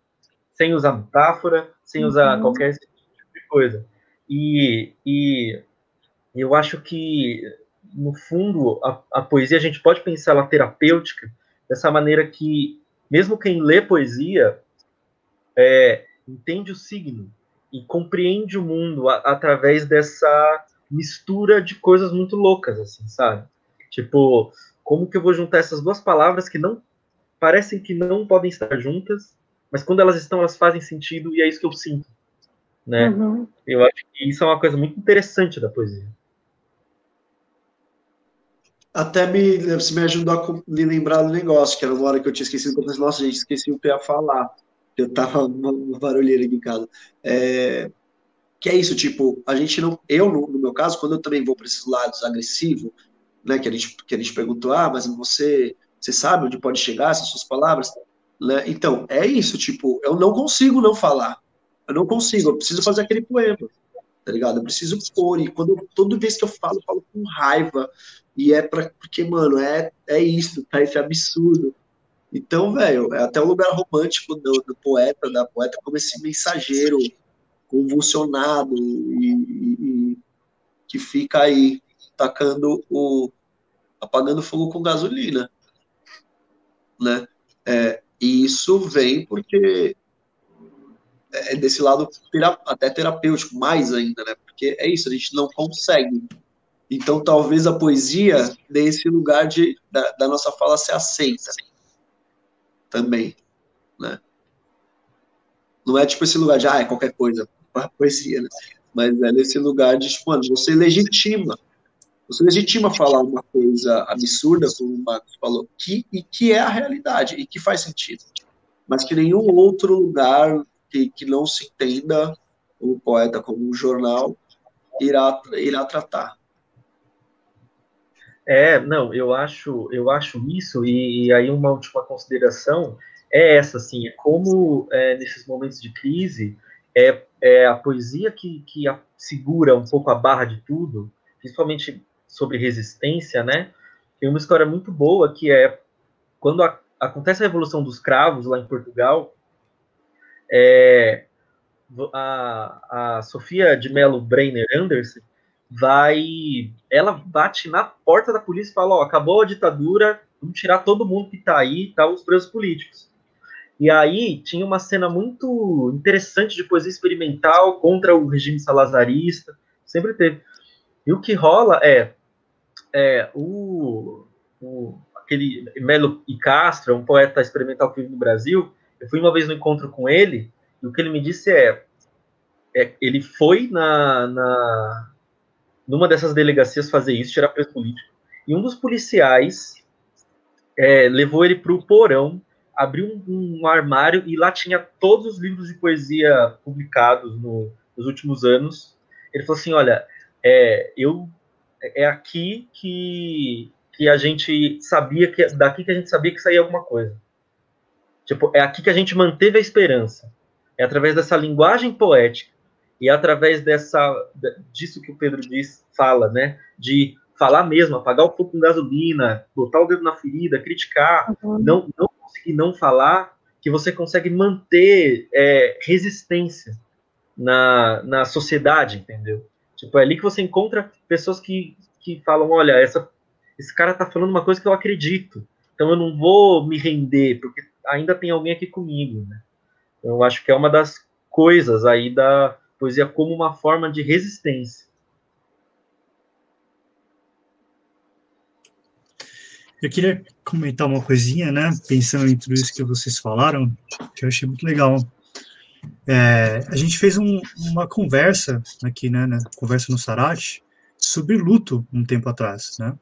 sem usar metáfora, sem usar uhum. qualquer tipo de coisa. E, e eu acho que, no fundo, a, a poesia a gente pode pensar ela terapêutica dessa maneira que, mesmo quem lê poesia, é, entende o signo e compreende o mundo a, através dessa mistura de coisas muito loucas, assim, sabe? Tipo, como que eu vou juntar essas duas palavras que não parecem que não podem estar juntas, mas quando elas estão, elas fazem sentido e é isso que eu sinto, né? Uhum. Eu acho que isso é uma coisa muito interessante da poesia.
até me, você me ajudou a me lembrar do negócio, que era uma hora que eu tinha esquecido, eu pensei, nossa, gente, esqueci o que ia falar. Eu tava uma, barulheira aqui em casa. É, que é isso, tipo, a gente não, eu no, no meu caso, quando eu também vou para esses lados agressivos, né, que a gente que a gente perguntou, ah, mas você você sabe onde pode chegar essas suas palavras, né? Então é isso, tipo, eu não consigo não falar, eu não consigo, eu preciso fazer aquele poema, tá ligado? Eu preciso pôr e quando toda vez que eu falo, eu falo com raiva e é para porque mano é é isso, tá esse absurdo. Então, velho, é até o lugar romântico do, do poeta, da poeta como esse mensageiro convulsionado e, e, e que fica aí tacando o apagando fogo com gasolina, né? É, e isso vem porque é desse lado até terapêutico, mais ainda, né? Porque é isso, a gente não consegue. Então, talvez a poesia dê esse lugar de, da, da nossa fala ser aceita também, né? Não é tipo esse lugar de, ah, é qualquer coisa, a poesia, né? Mas é nesse lugar de, tipo, mano, você legitima. Você legitima falar uma coisa absurda, como o Marcos falou, que, e que é a realidade, e que faz sentido. Mas que nenhum outro lugar que, que não se entenda o poeta como um jornal irá, irá tratar.
É, não, eu acho, eu acho isso, e, e aí uma última consideração é essa, assim, é como é, nesses momentos de crise, é, é a poesia que, que a, segura um pouco a barra de tudo, principalmente sobre resistência, né? Tem uma história muito boa que é quando a, acontece a Revolução dos Cravos lá em Portugal, é, a, a Sofia de Mello Breiner Anderson vai, ela bate na porta da polícia e fala, ó, acabou a ditadura, vamos tirar todo mundo que tá aí, tá os presos políticos. E aí tinha uma cena muito interessante de poesia experimental contra o regime salazarista, sempre teve. E o que rola é, é o, o aquele Melo e Castro, um poeta experimental que vive no Brasil. Eu fui uma vez no encontro com ele e o que ele me disse é, é ele foi na, na numa dessas delegacias fazer isso, tirar preso político. E um dos policiais é, levou ele para o porão abriu um, um, armário e lá tinha todos os livros de poesia publicados no, nos últimos anos. Ele falou assim: olha, é, eu é aqui que, que a gente sabia que daqui que a gente sabia que saía alguma coisa. Tipo, é aqui que a gente manteve a esperança. É através dessa linguagem poética e através dessa disso que o Pedro diz, fala, né, de falar mesmo, apagar o fogo com gasolina, botar o dedo na ferida, criticar, uhum. não, não conseguir não falar, que você consegue manter é, resistência na, na sociedade, entendeu? Tipo, é ali que você encontra pessoas que, que falam, olha, essa, esse cara tá falando uma coisa que eu acredito, então eu não vou me render, porque ainda tem alguém aqui comigo, né? Então, eu acho que é uma das coisas aí da poesia como uma forma de resistência.
Eu queria comentar uma coisinha, né? Pensando em tudo isso que vocês falaram, que eu achei muito legal. É, a gente fez um, uma conversa aqui, né, né? Conversa no Sarate sobre luto um tempo atrás, né?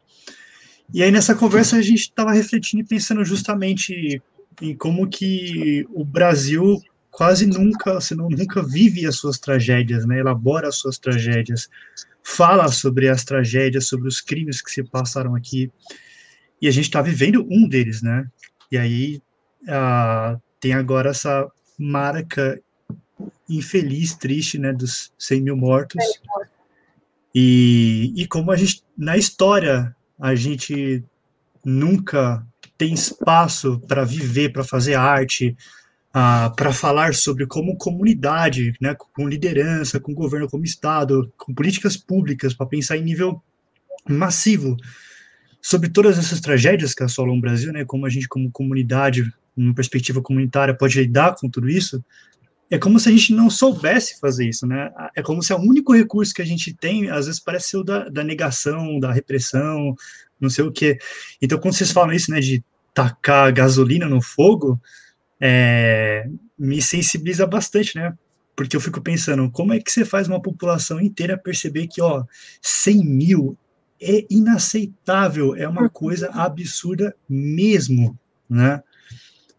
E aí nessa conversa a gente estava refletindo e pensando justamente em como que o Brasil quase nunca, se não nunca vive as suas tragédias, né? Elabora as suas tragédias, fala sobre as tragédias, sobre os crimes que se passaram aqui. E a gente está vivendo um deles, né? E aí tem agora essa marca infeliz, triste, né, dos 100 mil mortos. E, e como a gente, na história, a gente nunca tem espaço para viver, para fazer arte, uh, para falar sobre como comunidade, né, com liderança, com governo como Estado, com políticas públicas, para pensar em nível massivo sobre todas essas tragédias que assolam o Brasil, né, como a gente, como comunidade, uma perspectiva comunitária, pode lidar com tudo isso, é como se a gente não soubesse fazer isso, né? É como se o único recurso que a gente tem, às vezes, parece ser o da, da negação, da repressão, não sei o quê. Então, quando vocês falam isso, né, de tacar gasolina no fogo, é, me sensibiliza bastante, né? Porque eu fico pensando, como é que você faz uma população inteira perceber que, ó, 100 mil é inaceitável, é uma coisa absurda mesmo, né?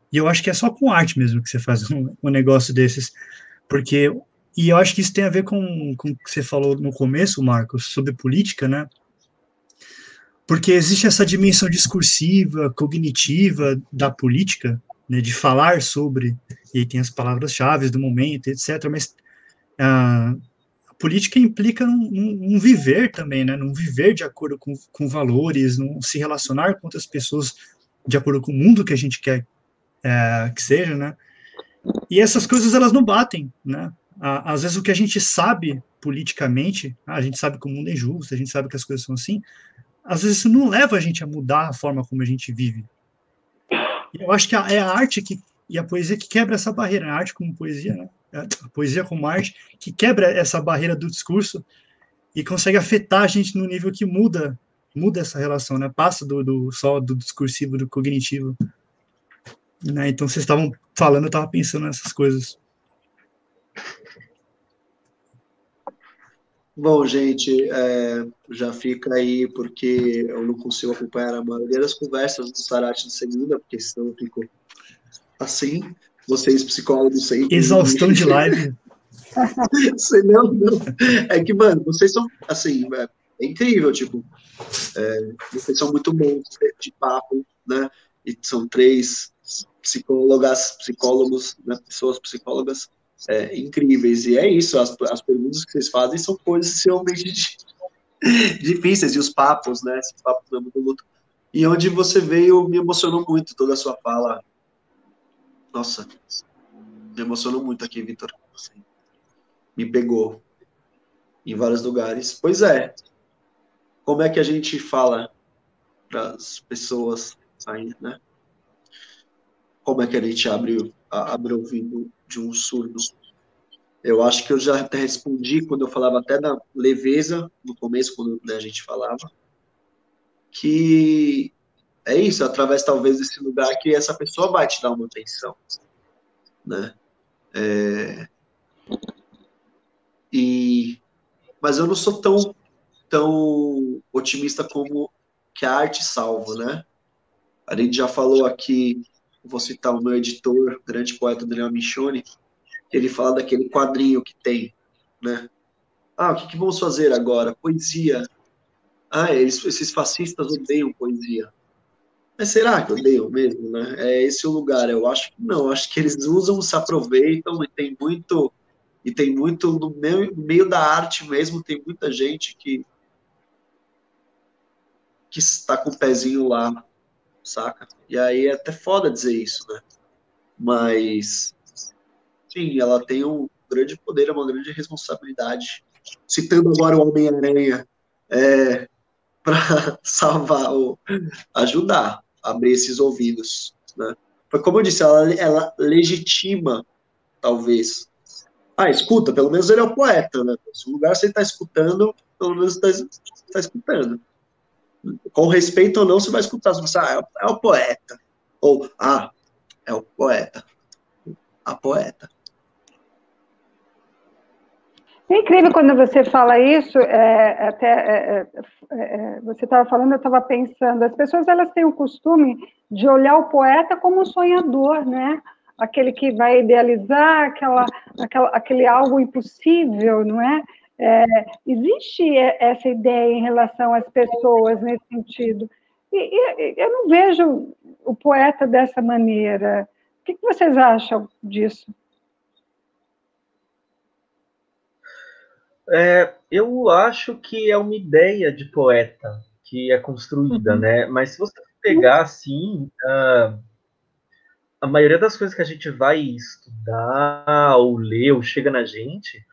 E eu acho que é só com arte mesmo que você faz um, um negócio desses, porque e eu acho que isso tem a ver com, com o que você falou no começo, Marcos, sobre política, né? Porque existe essa dimensão discursiva, cognitiva da política, né, de falar sobre, e tem as palavras-chave do momento, etc. Mas uh, a política implica num, viver também, né, num viver de acordo com, com valores, num se relacionar com outras pessoas de acordo com o mundo que a gente quer é, que seja, né? E essas coisas elas não batem, né? Às vezes o que a gente sabe politicamente, a gente sabe que o mundo é injusto, a gente sabe que as coisas são assim, às vezes isso não leva a gente a mudar a forma como a gente vive. Eu acho que é a arte que, e a poesia que quebra essa barreira, a arte como poesia, né? a poesia como arte, que quebra essa barreira do discurso e consegue afetar a gente no nível que muda muda essa relação, né? Passa do, do só do discursivo, do cognitivo. Né? Então, vocês estavam falando, eu estava pensando nessas coisas.
Bom, gente, é, já fica aí, porque eu não consigo acompanhar a maioria das conversas do Sarate de segunda, porque senão eu fico assim. Vocês, psicólogos, sei.
Exaustão de live. [LAUGHS]
não, não. É que, mano, vocês são, assim, é, é incrível, tipo, é, vocês são muito bons de papo, né? E são três psicólogas, psicólogos, né? pessoas psicólogas é, incríveis. E é isso, as, as perguntas que vocês fazem são coisas realmente [LAUGHS] difíceis, e os papos, né? Esse papo do luto. E onde você veio, me emocionou muito toda a sua fala. Nossa, me emocionou muito aqui, Vitor. Me pegou em vários lugares. Pois é, como é que a gente fala para as pessoas saindo, né? Como é que a gente abre, abre ouvido de um surdo. Eu acho que eu já até respondi quando eu falava até da leveza, no começo, quando né, a gente falava, que é isso, através talvez desse lugar que essa pessoa vai te dar uma atenção, né? É... E... Mas eu não sou tão, tão otimista como que a arte salva, né? A gente já falou aqui vou citar o meu editor, o grande poeta Daniel Michoni, ele fala daquele quadrinho que tem, né? Ah, o que, que vamos fazer agora? Poesia. Ah, eles, esses fascistas odeiam poesia. Mas será que odeiam mesmo, né? É esse o lugar. Eu acho que não. Acho que eles usam, se aproveitam e tem muito e tem muito no meio, no meio da arte mesmo. Tem muita gente que que está com o pezinho lá saca? E aí é até foda dizer isso, né? Mas, sim, ela tem um grande poder, uma grande responsabilidade. Citando agora o Homem-Aranha, é, [LAUGHS] para salvar, ou ajudar a abrir esses ouvidos, né? Foi como eu disse, ela, ela legitima, talvez. Ah, escuta, pelo menos ele é o poeta, né? Se o lugar você está escutando, pelo menos está tá escutando com respeito ou não, você vai escutar, você vai ah, é, o poeta. Ou, ah, é o poeta. A poeta.
É incrível quando você fala isso, é, até é, é, é você estava falando, eu estava pensando, as pessoas elas têm o costume de olhar o poeta como um sonhador, né? Aquele que vai idealizar aquela, aquela, aquele algo impossível, não é? É, existe essa ideia em relação às pessoas nesse sentido. E, e, eu não vejo o poeta dessa maneira. O que, que vocês acham disso?
É, eu acho que é uma ideia de poeta que é construída, uhum. né? Mas se você pegar assim, uh, a maioria das coisas que a gente vai estudar ou ler ou chega na gente,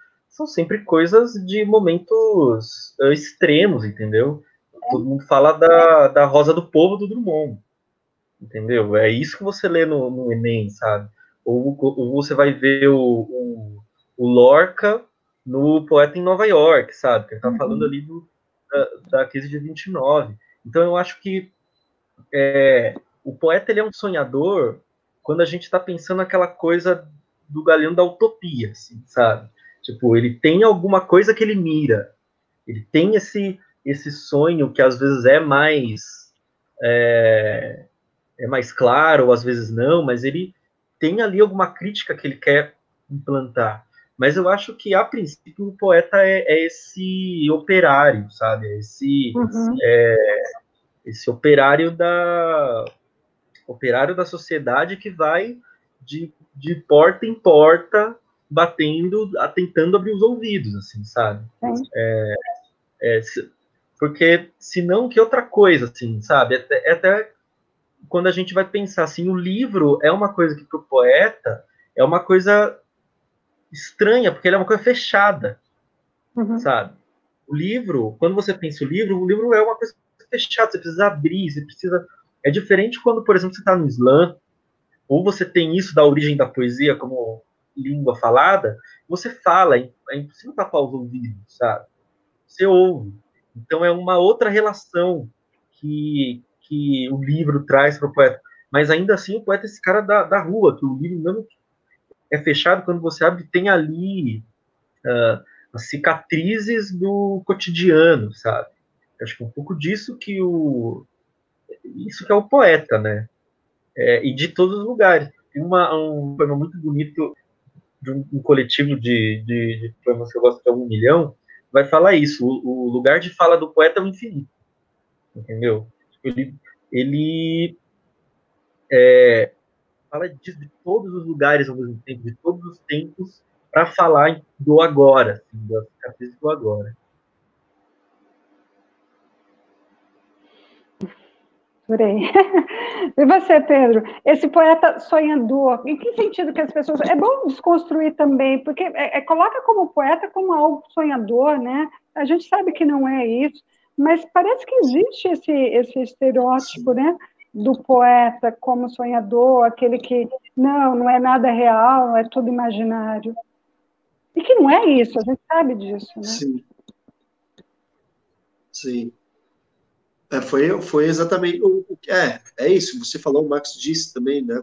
são sempre coisas de momentos uh, extremos, entendeu? É. Todo mundo fala da, da Rosa do Povo do Drummond, entendeu? É isso que você lê no, no Enem, sabe? Ou, ou você vai ver o, o, o, Lorca no Poeta em Nova York, sabe? Que ele tá uhum. falando ali do, da, da crise de 29. Então eu acho que é, o poeta ele é um sonhador quando a gente está pensando naquela coisa do galeão da utopia, assim, sabe? Tipo, ele tem alguma coisa que ele mira. Ele tem esse esse sonho que às vezes é mais é, é mais claro, ou às vezes não, mas ele tem ali alguma crítica que ele quer implantar. Mas eu acho que, a princípio, o poeta é, é esse operário, sabe? É esse, uhum. é, esse operário da operário da sociedade que vai de, de porta em porta batendo, tentando abrir os ouvidos, assim, sabe? É, é, porque senão que outra coisa, assim, sabe? É, é até quando a gente vai pensar assim, o livro é uma coisa que para o poeta é uma coisa estranha, porque ele é uma coisa fechada, uhum. sabe? O livro, quando você pensa o livro, o livro é uma coisa fechada, você precisa abrir, você precisa. É diferente quando, por exemplo, você está no slam, ou você tem isso da origem da poesia como língua falada, você fala, é, é impossível tapar os ouvidos, sabe? Você ouve. Então é uma outra relação que, que o livro traz para o poeta. Mas ainda assim, o poeta é esse cara da, da rua, que o livro não é fechado, quando você abre, tem ali uh, as cicatrizes do cotidiano, sabe? Acho que é um pouco disso que o. Isso que é o poeta, né? É, e de todos os lugares. Tem uma, um poema muito bonito de um, coletivo de, de, de, poemas que eu gosto, que é um milhão, vai falar isso. O, o lugar de fala do poeta é o infinito. Entendeu? Ele, ele é, fala de, de, todos os lugares ao mesmo tempo, de todos os tempos, para falar do agora, assim, da cicatriz do agora.
Adorei. [LAUGHS] E você, Pedro? Esse poeta sonhador, em que sentido que as pessoas. É bom desconstruir também, porque é, é, coloca como poeta como algo sonhador, né? A gente sabe que não é isso, mas parece que existe esse, esse estereótipo, né? Do poeta como sonhador, aquele que não, não é nada real, é tudo imaginário. E que não é isso, a gente sabe disso, né?
Sim. Sim. É, foi, foi exatamente o, que é, é isso. Você falou, o Max disse também, né?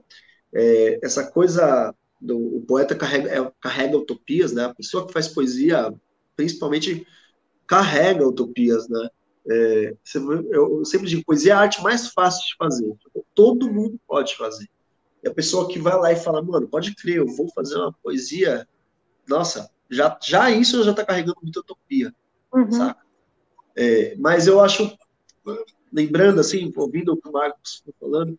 É, essa coisa do o poeta carrega, é, carrega utopias, né? A pessoa que faz poesia, principalmente, carrega utopias, né? É, eu sempre digo, poesia é a arte mais fácil de fazer. Todo mundo pode fazer. E a pessoa que vai lá e fala, mano, pode crer, eu vou fazer uma poesia, nossa, já, já isso já está carregando muita utopia, uhum. saca? É, mas eu acho lembrando, assim, ouvindo o que o Marcos foi falando,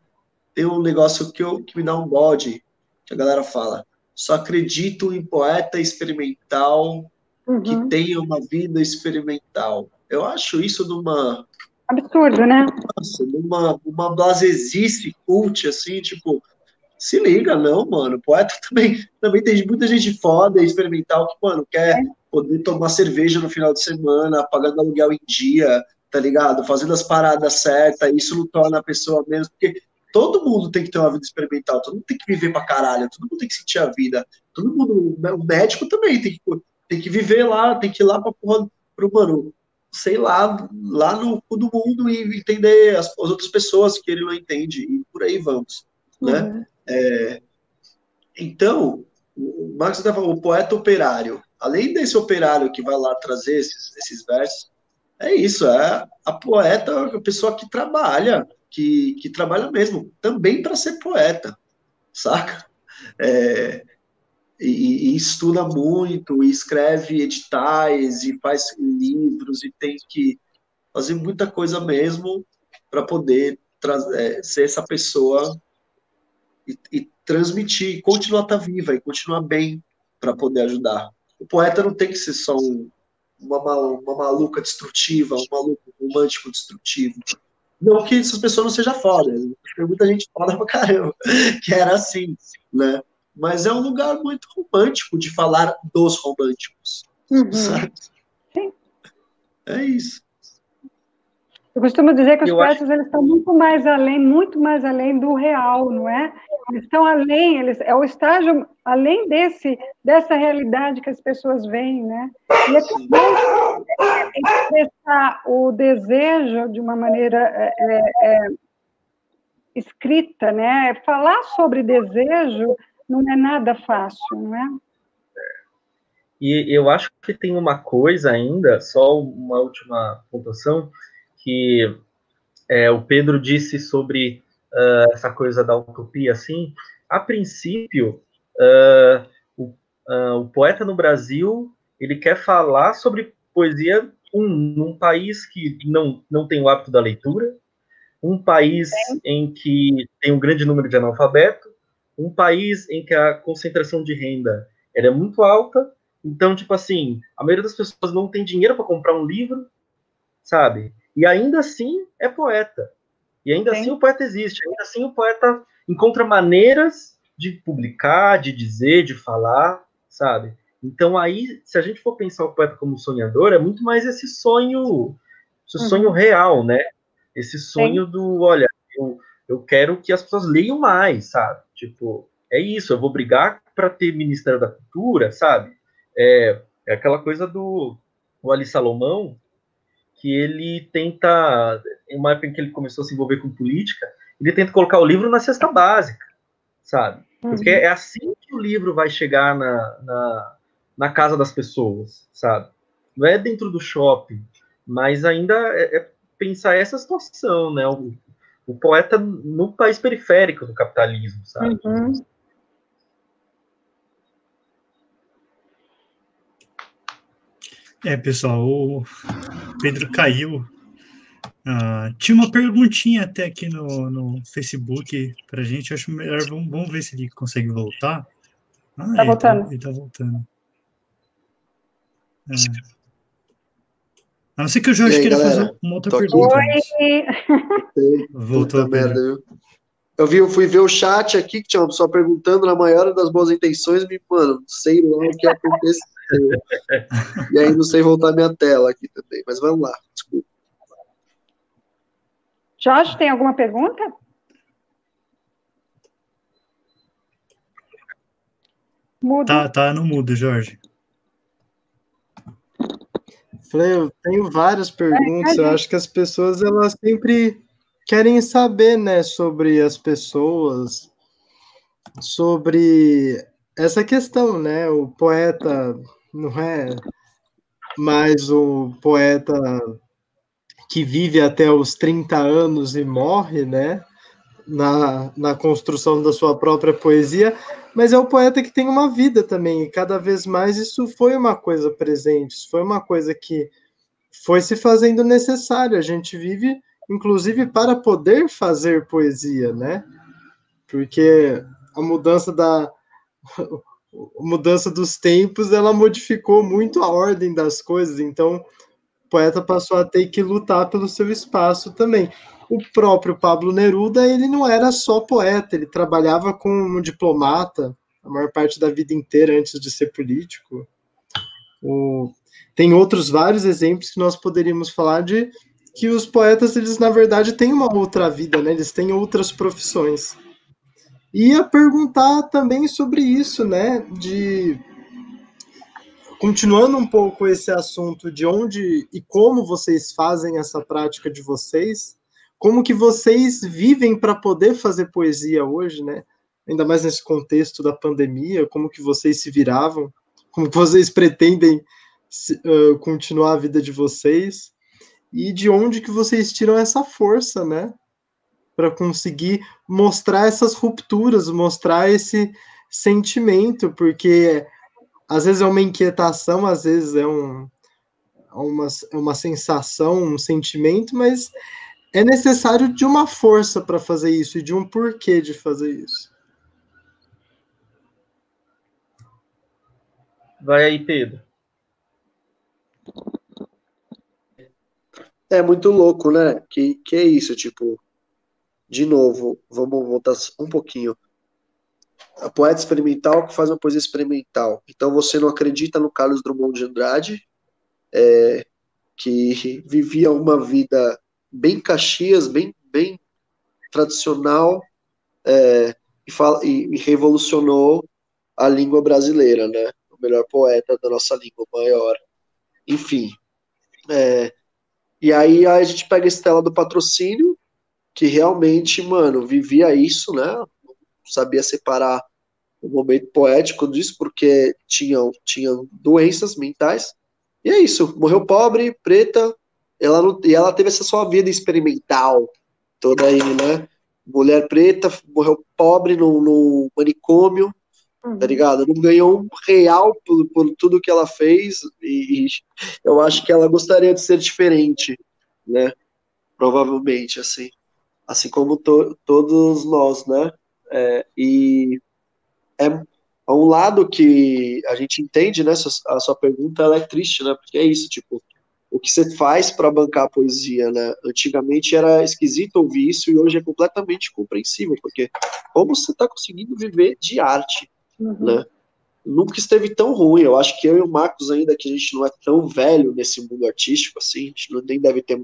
tem um negócio que, eu, que me dá um bode, que a galera fala, só acredito em poeta experimental uhum. que tenha uma vida experimental. Eu acho isso numa...
Absurdo, né?
Nossa, numa uma blasesice cult, assim, tipo, se liga, não, mano. Poeta [LAUGHS] também, também tem muita gente foda, experimental, que, mano, quer é. poder tomar cerveja no final de semana, pagando aluguel em dia, tá ligado? Fazendo as paradas certas, isso não torna a pessoa menos, porque todo mundo tem que ter uma vida experimental, todo mundo tem que viver pra caralho, todo mundo tem que sentir a vida, todo mundo, né, o médico também tem que, tem que viver lá, tem que ir lá pra porra, pro, mano, sei lá, lá no cu do mundo e entender as, as, outras pessoas que ele não entende, e por aí vamos, né? Uhum. É, então, o Marx está falando, o poeta operário, além desse operário que vai lá trazer esses, esses versos, é isso, é a poeta, a pessoa que trabalha, que, que trabalha mesmo, também para ser poeta, saca? É, e, e, estuda muito, e escreve editais, e faz livros, e tem que fazer muita coisa mesmo para poder é, ser essa pessoa e, e transmitir, continuar tá viva e continuar bem para poder ajudar. O poeta não tem que ser só um, uma, uma maluca destrutiva, um maluco romântico destrutivo. Não que essas pessoas não sejam foda, tem muita gente foda pra caramba, que era assim, né? Mas é um lugar muito romântico de falar dos românticos, uhum. sabe? Sim. É isso.
Eu costumo dizer que os poetas acho... eles estão muito mais além, muito mais além do real, não é? Eles estão além, eles, é o estágio além desse, dessa realidade que as pessoas veem, né? E é também expressar o desejo de uma maneira é, é, é, escrita, né? Falar sobre desejo não é nada fácil, não é?
E eu acho que tem uma coisa ainda, só uma última pontuação, que é, o Pedro disse sobre uh, essa coisa da utopia, assim, a princípio, uh, o, uh, o, poeta no Brasil, ele quer falar sobre poesia um, num país que não, não tem o hábito da leitura, um país em que tem um grande número de analfabetos, um país em que a concentração de renda é muito alta, então, tipo assim, a maioria das pessoas não tem dinheiro para comprar um livro, sabe? E ainda assim é poeta. E ainda Sim. assim o poeta existe, ainda assim o poeta encontra maneiras de publicar, de dizer, de falar, sabe? Então aí, se a gente for pensar o poeta como sonhador, é muito mais esse sonho, esse uhum. sonho real, né? Esse sonho Sim. do, olha, eu, eu quero que as pessoas leiam mais, sabe? Tipo, é isso, eu vou brigar para ter Ministério da Cultura, sabe? É, é aquela coisa do o Ali Salomão, que ele tenta, em uma época em que ele começou a se envolver com política, ele tenta colocar o livro na cesta básica, sabe? Porque uhum. é assim que o livro vai chegar na, na, na, casa das pessoas, sabe? Não é dentro do shopping, mas ainda é, é pensar essa situação, né? O, o, poeta no país periférico do capitalismo, sabe? Uhum.
É, pessoal, o Pedro caiu. Uh, tinha uma perguntinha até aqui no, no Facebook pra gente. Acho melhor, vamos, vamos ver se ele consegue voltar.
Ah, tá ele voltando.
Tá, ele tá voltando. É. A não ser que o Jorge queira fazer uma outra Tô pergunta.
Oi!
Voltou. Merda, viu?
Eu vi, eu fui ver o chat aqui que tinha uma pessoa perguntando na maior das boas intenções, e, mano, sei lá o que aconteceu. e aí não sei voltar minha tela aqui também, mas vamos lá, desculpa.
Jorge, tem alguma pergunta?
Mudo. Tá, tá no mudo, Jorge.
Falei, eu tenho várias perguntas. É, eu acho que as pessoas elas sempre querem saber, né, sobre as pessoas, sobre essa questão, né? O poeta não é mais o poeta que vive até os 30 anos e morre, né? Na, na construção da sua própria poesia, mas é o poeta que tem uma vida também, e cada vez mais isso foi uma coisa presente, foi uma coisa que foi se fazendo necessário. A gente vive, inclusive, para poder fazer poesia, né? Porque a mudança da [LAUGHS] mudança dos tempos, ela modificou muito a ordem das coisas, então o poeta passou a ter que lutar pelo seu espaço também. O próprio Pablo Neruda, ele não era só poeta, ele trabalhava como diplomata a maior parte da vida inteira antes de ser político. O... Tem outros vários exemplos que nós poderíamos falar de que os poetas, eles na verdade têm uma outra vida, né? Eles têm outras profissões. Ia perguntar também sobre isso, né? De continuando um pouco esse assunto de onde e como vocês fazem essa prática de vocês, como que vocês vivem para poder fazer poesia hoje, né? Ainda mais nesse contexto da pandemia, como que vocês se viravam, como que vocês pretendem uh, continuar a vida de vocês e de onde que vocês tiram essa força, né? para conseguir mostrar essas rupturas, mostrar esse sentimento, porque às vezes é uma inquietação, às vezes é um, uma, é uma sensação, um sentimento, mas é necessário de uma força para fazer isso e de um porquê de fazer isso.
Vai aí, Pedro.
É muito louco, né? Que, que é isso, tipo, de novo, vamos voltar um pouquinho. A poeta experimental que faz uma poesia experimental. Então você não acredita no Carlos Drummond de Andrade, é, que [LAUGHS] vivia uma vida bem Caxias, bem, bem tradicional, é, e, fala, e, e, revolucionou a língua brasileira, né? O melhor poeta da nossa língua, maior. Enfim. É, e aí a gente pega a Estela do Patrocínio, que realmente, mano, vivia isso, né? Sabia separar um momento poético disso, porque tinham, tinham doenças mentais. E é isso, morreu pobre, preta, ela não, e ela teve essa sua vida experimental toda aí, né? Mulher preta, morreu pobre no, no manicômio, uhum. tá ligado? Não ganhou um real por, por tudo que ela fez, e, e eu acho que ela gostaria de ser diferente, né? Provavelmente, assim. Assim como to, todos nós, né? É, e é, é um lado que a gente entende, né? A sua pergunta ela é triste, né? Porque é isso, tipo, o que você faz para bancar a poesia, né? Antigamente era esquisito ouvir isso e hoje é completamente compreensível, porque como você está conseguindo viver de arte, uhum. né? Nunca esteve tão ruim. Eu acho que eu e o Marcos ainda que a gente não é tão velho nesse mundo artístico assim, a gente não, nem deve ter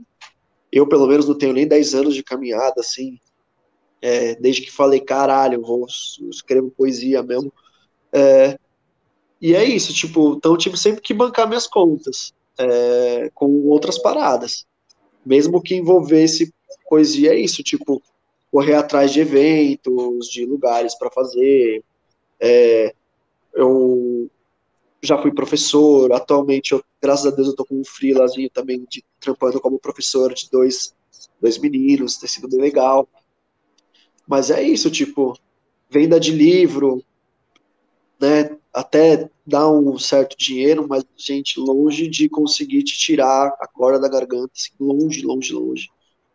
eu pelo menos não tenho nem 10 anos de caminhada assim, é, desde que falei, caralho, eu vou escrevo poesia mesmo. É, e é isso, tipo, então eu tive sempre que bancar minhas contas é, com outras paradas. Mesmo que envolvesse poesia, é isso, tipo, correr atrás de eventos, de lugares para fazer. É, eu já fui professor, atualmente, eu, graças a Deus, eu tô com um freelazinho também, de, trampando como professor de dois, dois meninos, tem sido bem legal. Mas é isso, tipo, venda de livro, né, até dá um certo dinheiro, mas, gente, longe de conseguir te tirar a corda da garganta, assim, longe, longe, longe.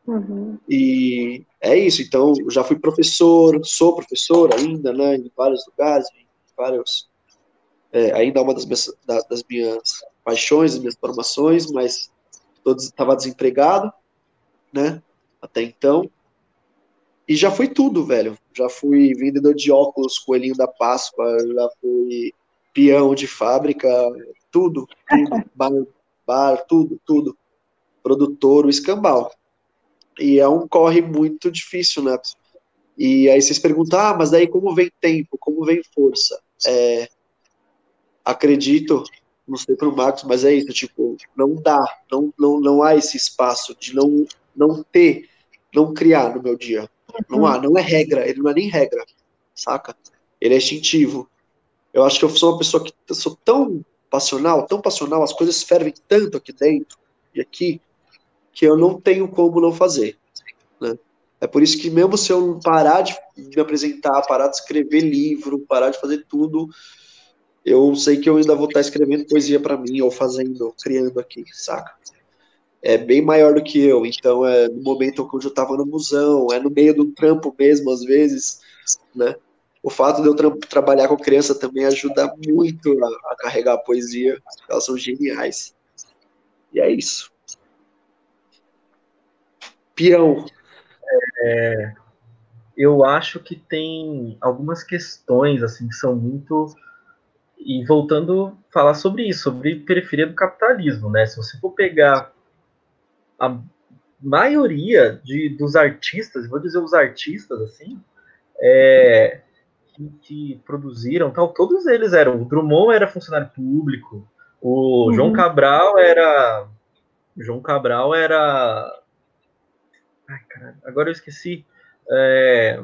Uhum. E é isso, então, eu já fui professor, sou professor ainda, né, em vários lugares, em vários, é, ainda é uma das minhas, das minhas paixões, das minhas formações, mas estava desempregado, né, até então, e já fui tudo, velho. Já fui vendedor de óculos, coelhinho da Páscoa, já fui peão de fábrica, tudo, tudo, [LAUGHS] bar, bar, tudo, tudo. Produtor, o escambau. E é um corre muito difícil, né? E aí vocês perguntam, ah, mas daí como vem tempo, como vem força? É, acredito, não sei para o Marcos, mas é isso, tipo, não dá, não, não, não há esse espaço de não, não ter, não criar no meu dia. Não há, não é regra, ele não é nem regra, saca? Ele é instintivo. Eu acho que eu sou uma pessoa que sou tão passional, tão passional, as coisas fervem tanto aqui dentro e aqui, que eu não tenho como não fazer. Né? É por isso que mesmo se eu parar de me apresentar, parar de escrever livro, parar de fazer tudo, eu sei que eu ainda vou estar escrevendo poesia para mim, ou fazendo, criando aqui, saca? é bem maior do que eu, então é no momento onde eu estava no musão, é no meio do trampo mesmo, às vezes, né? O fato de eu tra trabalhar com criança também ajuda muito a, a, carregar a poesia, elas são geniais. E é isso. Peão.
É, eu acho que tem algumas questões assim que são muito e voltando a falar sobre isso, sobre periferia do capitalismo, né? Se você for pegar a maioria de, dos artistas, vou dizer os artistas assim, é, que, que, produziram, tal, todos eles eram. O Drummond era funcionário público, o uhum. João Cabral era. João Cabral era. Ai, caralho, agora eu esqueci. É,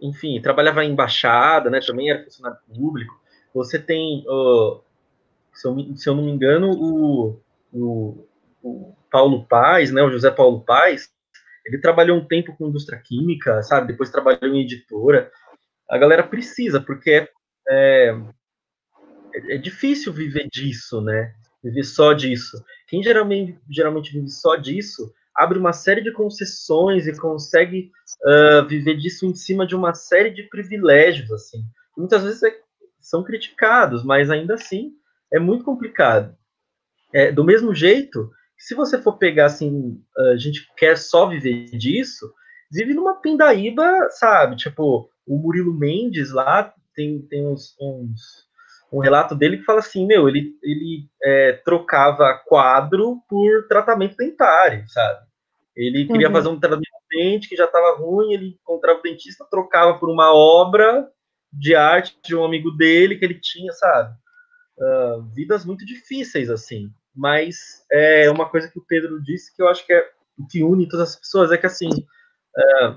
enfim, trabalhava em embaixada, né? Também era funcionário público. Você tem, uh, se, eu, se, eu, não me engano, o, o o Paulo Paz, né, o José Paulo Paz, ele trabalhou um tempo com indústria química, sabe? Depois trabalhou em editora. A galera precisa, porque é, é, é difícil viver disso, né? Viver só disso. Quem geralmente, geralmente vive só disso abre uma série de concessões e consegue uh, viver disso em cima de uma série de privilégios, assim. Muitas vezes é, são criticados, mas ainda assim é muito complicado. É, do mesmo jeito se você for pegar assim, a gente quer só viver disso, vive numa pindaíba, sabe? Tipo, o Murilo Mendes lá tem, tem uns, uns um relato dele que fala assim, meu, ele, ele é, trocava quadro por tratamento dentário, sabe? Ele queria uhum. fazer um tratamento de dente que já estava ruim, ele encontrava o dentista, trocava por uma obra de arte de um amigo dele que ele tinha, sabe? Uh, vidas muito difíceis, assim mas é uma coisa que o Pedro disse que eu acho que é o que une todas as pessoas é que assim é,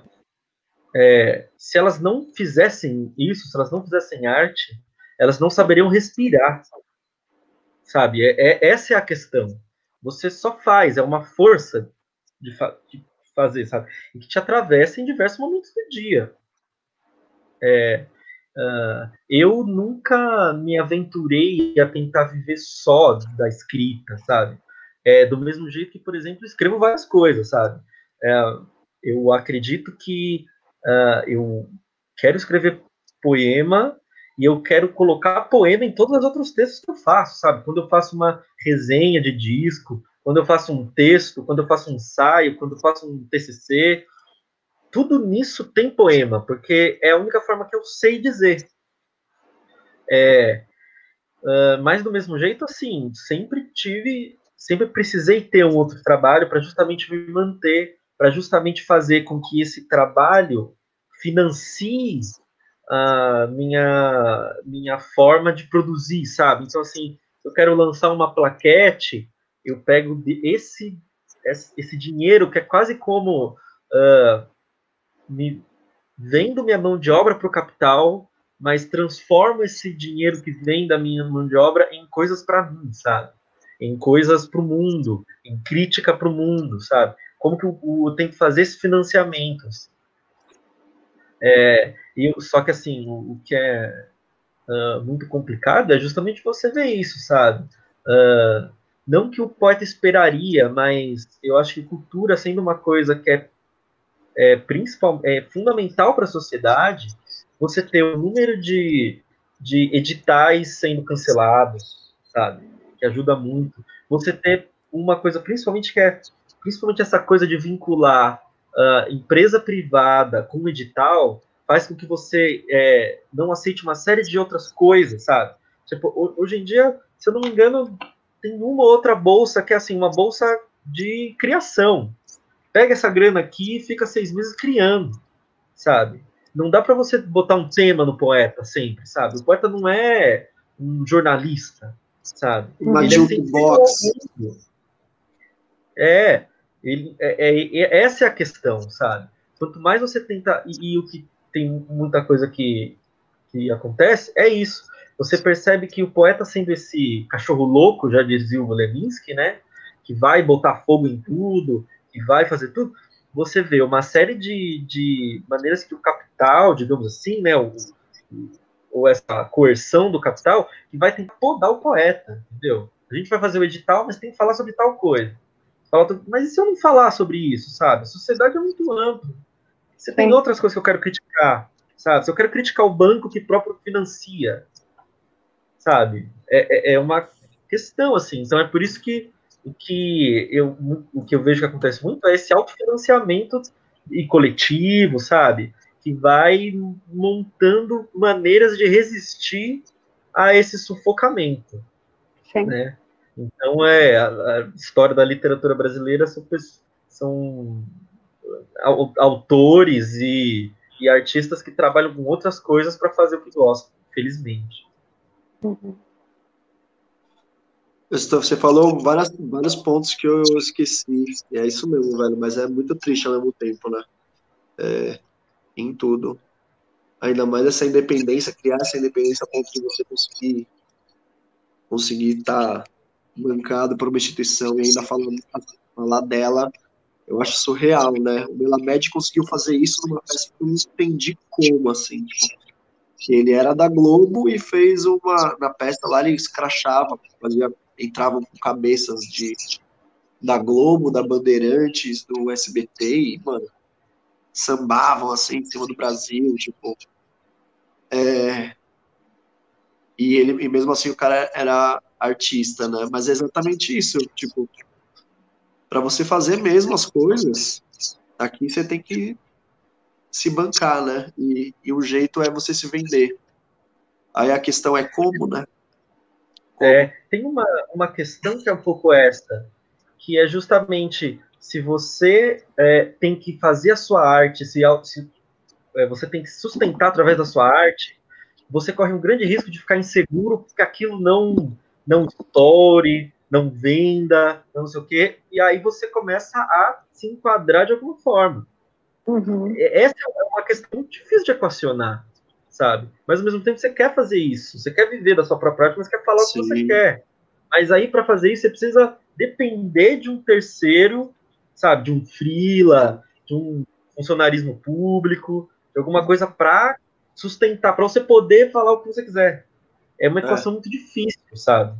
é, se elas não fizessem isso, se elas não fizessem arte, elas não saberiam respirar, sabe? É, é essa é a questão. Você só faz, é uma força de, fa de fazer, sabe? E que te atravessa em diversos momentos do dia. É, uh, eu nunca me aventurei a tentar viver só da escrita, sabe? É, do mesmo jeito que, por exemplo, escrevo várias coisas, sabe? É, eu acredito que uh, eu quero escrever poema e eu quero colocar poema em todos os outros textos que eu faço, sabe? Quando eu faço uma resenha de disco, quando eu faço um texto, quando eu faço um ensaio, quando eu faço um TCC, tudo nisso tem poema, porque é a única forma que eu sei dizer. É, uh, mas do mesmo jeito, assim, sempre tive, sempre precisei ter um outro trabalho para justamente me manter, para justamente fazer com que esse trabalho financie a minha minha forma de produzir, sabe? Então assim, eu quero lançar uma plaquete, eu pego esse esse dinheiro que é quase como uh, me vendo minha mão de obra para o capital, mas transformo esse dinheiro que vem da minha mão de obra em coisas para mim, sabe? Em coisas para o mundo, em crítica para o mundo, sabe? Como que eu, eu tenho que fazer esses financiamentos? É, e, só que assim, o, o que é uh, muito complicado é justamente você ver isso, sabe? Uh, não que o poeta esperaria, mas eu acho que cultura sendo uma coisa que é é, principal, é fundamental para a sociedade você ter o um número de, de editais sendo cancelados, sabe? Que ajuda muito. Você ter uma coisa, principalmente que é principalmente essa coisa de vincular uh, empresa privada com edital, faz com que você é, não aceite uma série de outras coisas, sabe? Tipo, hoje em dia, se eu não me engano, tem uma outra bolsa que é assim, uma bolsa de criação, pega essa grana aqui e fica seis meses criando, sabe? Não dá para você botar um tema no poeta sempre, sabe? O poeta não é um jornalista, sabe?
Uma é jukebox.
É, ele, é, é, é, essa é a questão, sabe? Quanto mais você tenta. E, e, o que tem muita coisa que, que acontece é isso. Você percebe que o poeta, sendo esse cachorro louco, já dizia o Levinsky, né? Que vai botar fogo em tudo, e vai fazer tudo, você vê uma série de, de maneiras que o capital, digamos assim, né, o, ou essa coerção do capital, que vai tentar podar o poeta, entendeu? A gente vai fazer o edital, mas tem que falar sobre tal coisa. Mas e se eu não falar sobre isso, sabe? A sociedade é muito ampla. Você tem Sim. outras coisas que eu quero criticar, sabe? Se eu quero criticar o banco que próprio financia, sabe? É, é, é uma questão, assim. Então é por isso que o que eu, o que eu vejo que acontece muito é esse autofinanciamento e coletivo, sabe? Que vai montando maneiras de resistir a esse sufocamento. Sim. Né? Então, é, a, a, história da literatura brasileira são, são autores e, e artistas que trabalham com outras coisas para fazer o que gostam, felizmente. Uhum.
Você falou várias, vários pontos que eu esqueci. É isso mesmo, velho. Mas é muito triste ao mesmo tempo, né? É, em tudo. Ainda mais essa independência, criar essa independência a ponto de você conseguir conseguir estar tá bancado por uma instituição e ainda falando, falar dela, eu acho surreal, né? O Melamed conseguiu fazer isso numa peça que eu não entendi como, assim, tipo, ele era da Globo e fez uma, na peça lá ele escrachava, fazia entravam com cabeças de da Globo, da Bandeirantes, do SBT e, mano, sambavam assim em cima do Brasil, tipo. É, e ele e mesmo assim o cara era artista, né? Mas é exatamente isso, tipo, para você fazer mesmo as coisas, aqui você tem que se bancar, né? E, e o jeito é você se vender. Aí a questão é como, né?
É, tem uma, uma questão que é um pouco esta, que é justamente se você é, tem que fazer a sua arte, se, se é, você tem que sustentar através da sua arte, você corre um grande risco de ficar inseguro que aquilo não não estoure, não venda, não sei o quê, e aí você começa a se enquadrar de alguma forma. Uhum. Essa é uma questão muito difícil de equacionar, sabe? Mas ao mesmo tempo você quer fazer isso, você quer viver da sua própria arte, mas quer falar Sim. o que você quer. Mas aí para fazer isso você precisa depender de um terceiro, sabe? De um freela, de um funcionarismo público, de alguma coisa para sustentar, para você poder falar o que você quiser. É uma equação é. muito difícil, sabe?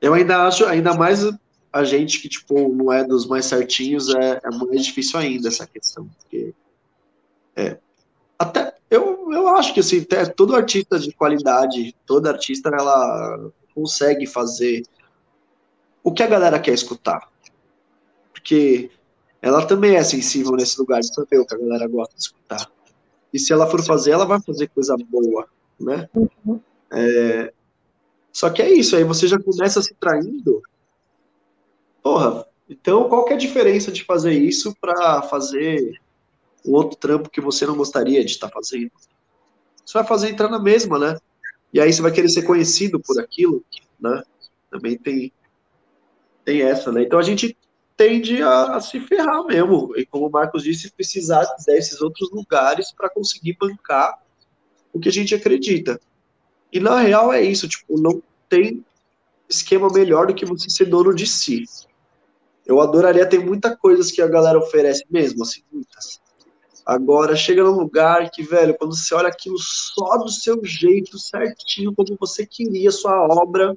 Eu ainda acho, ainda mais a gente que, tipo, não é dos mais certinhos, é, é mais difícil ainda essa questão. Porque, é, até, eu, eu acho que, assim, até, todo artista de qualidade, toda artista, ela consegue fazer o que a galera quer escutar. Porque ela também é sensível nesse lugar de saber o que a galera gosta de escutar. E se ela for fazer, ela vai fazer coisa boa, né? Uhum. É, só que é isso, aí você já começa se traindo Porra, então qual que é a diferença de fazer isso para fazer um outro trampo que você não gostaria de estar fazendo? Você vai fazer entrar na mesma, né? E aí você vai querer ser conhecido por aquilo, né? Também tem, tem essa, né? Então a gente tende a, a se ferrar mesmo. E como o Marcos disse, precisar desses outros lugares para conseguir bancar o que a gente acredita. E na real é isso, tipo, não tem esquema melhor do que você ser dono de si. Eu adoraria ter muita coisas que a galera oferece mesmo, assim, muitas. Agora, chega num lugar que, velho, quando você olha aquilo só do seu jeito, certinho, como você queria sua obra,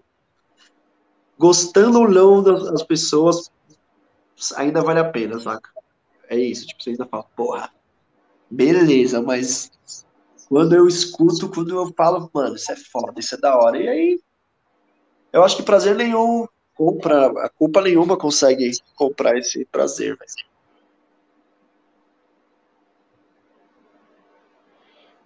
gostando ou não das pessoas, ainda vale a pena, saca? É isso, tipo, você ainda fala, porra, beleza, mas quando eu escuto, quando eu falo, mano, isso é foda, isso é da hora. E aí, eu acho que prazer nenhum compra, a culpa nenhuma consegue comprar esse prazer, velho.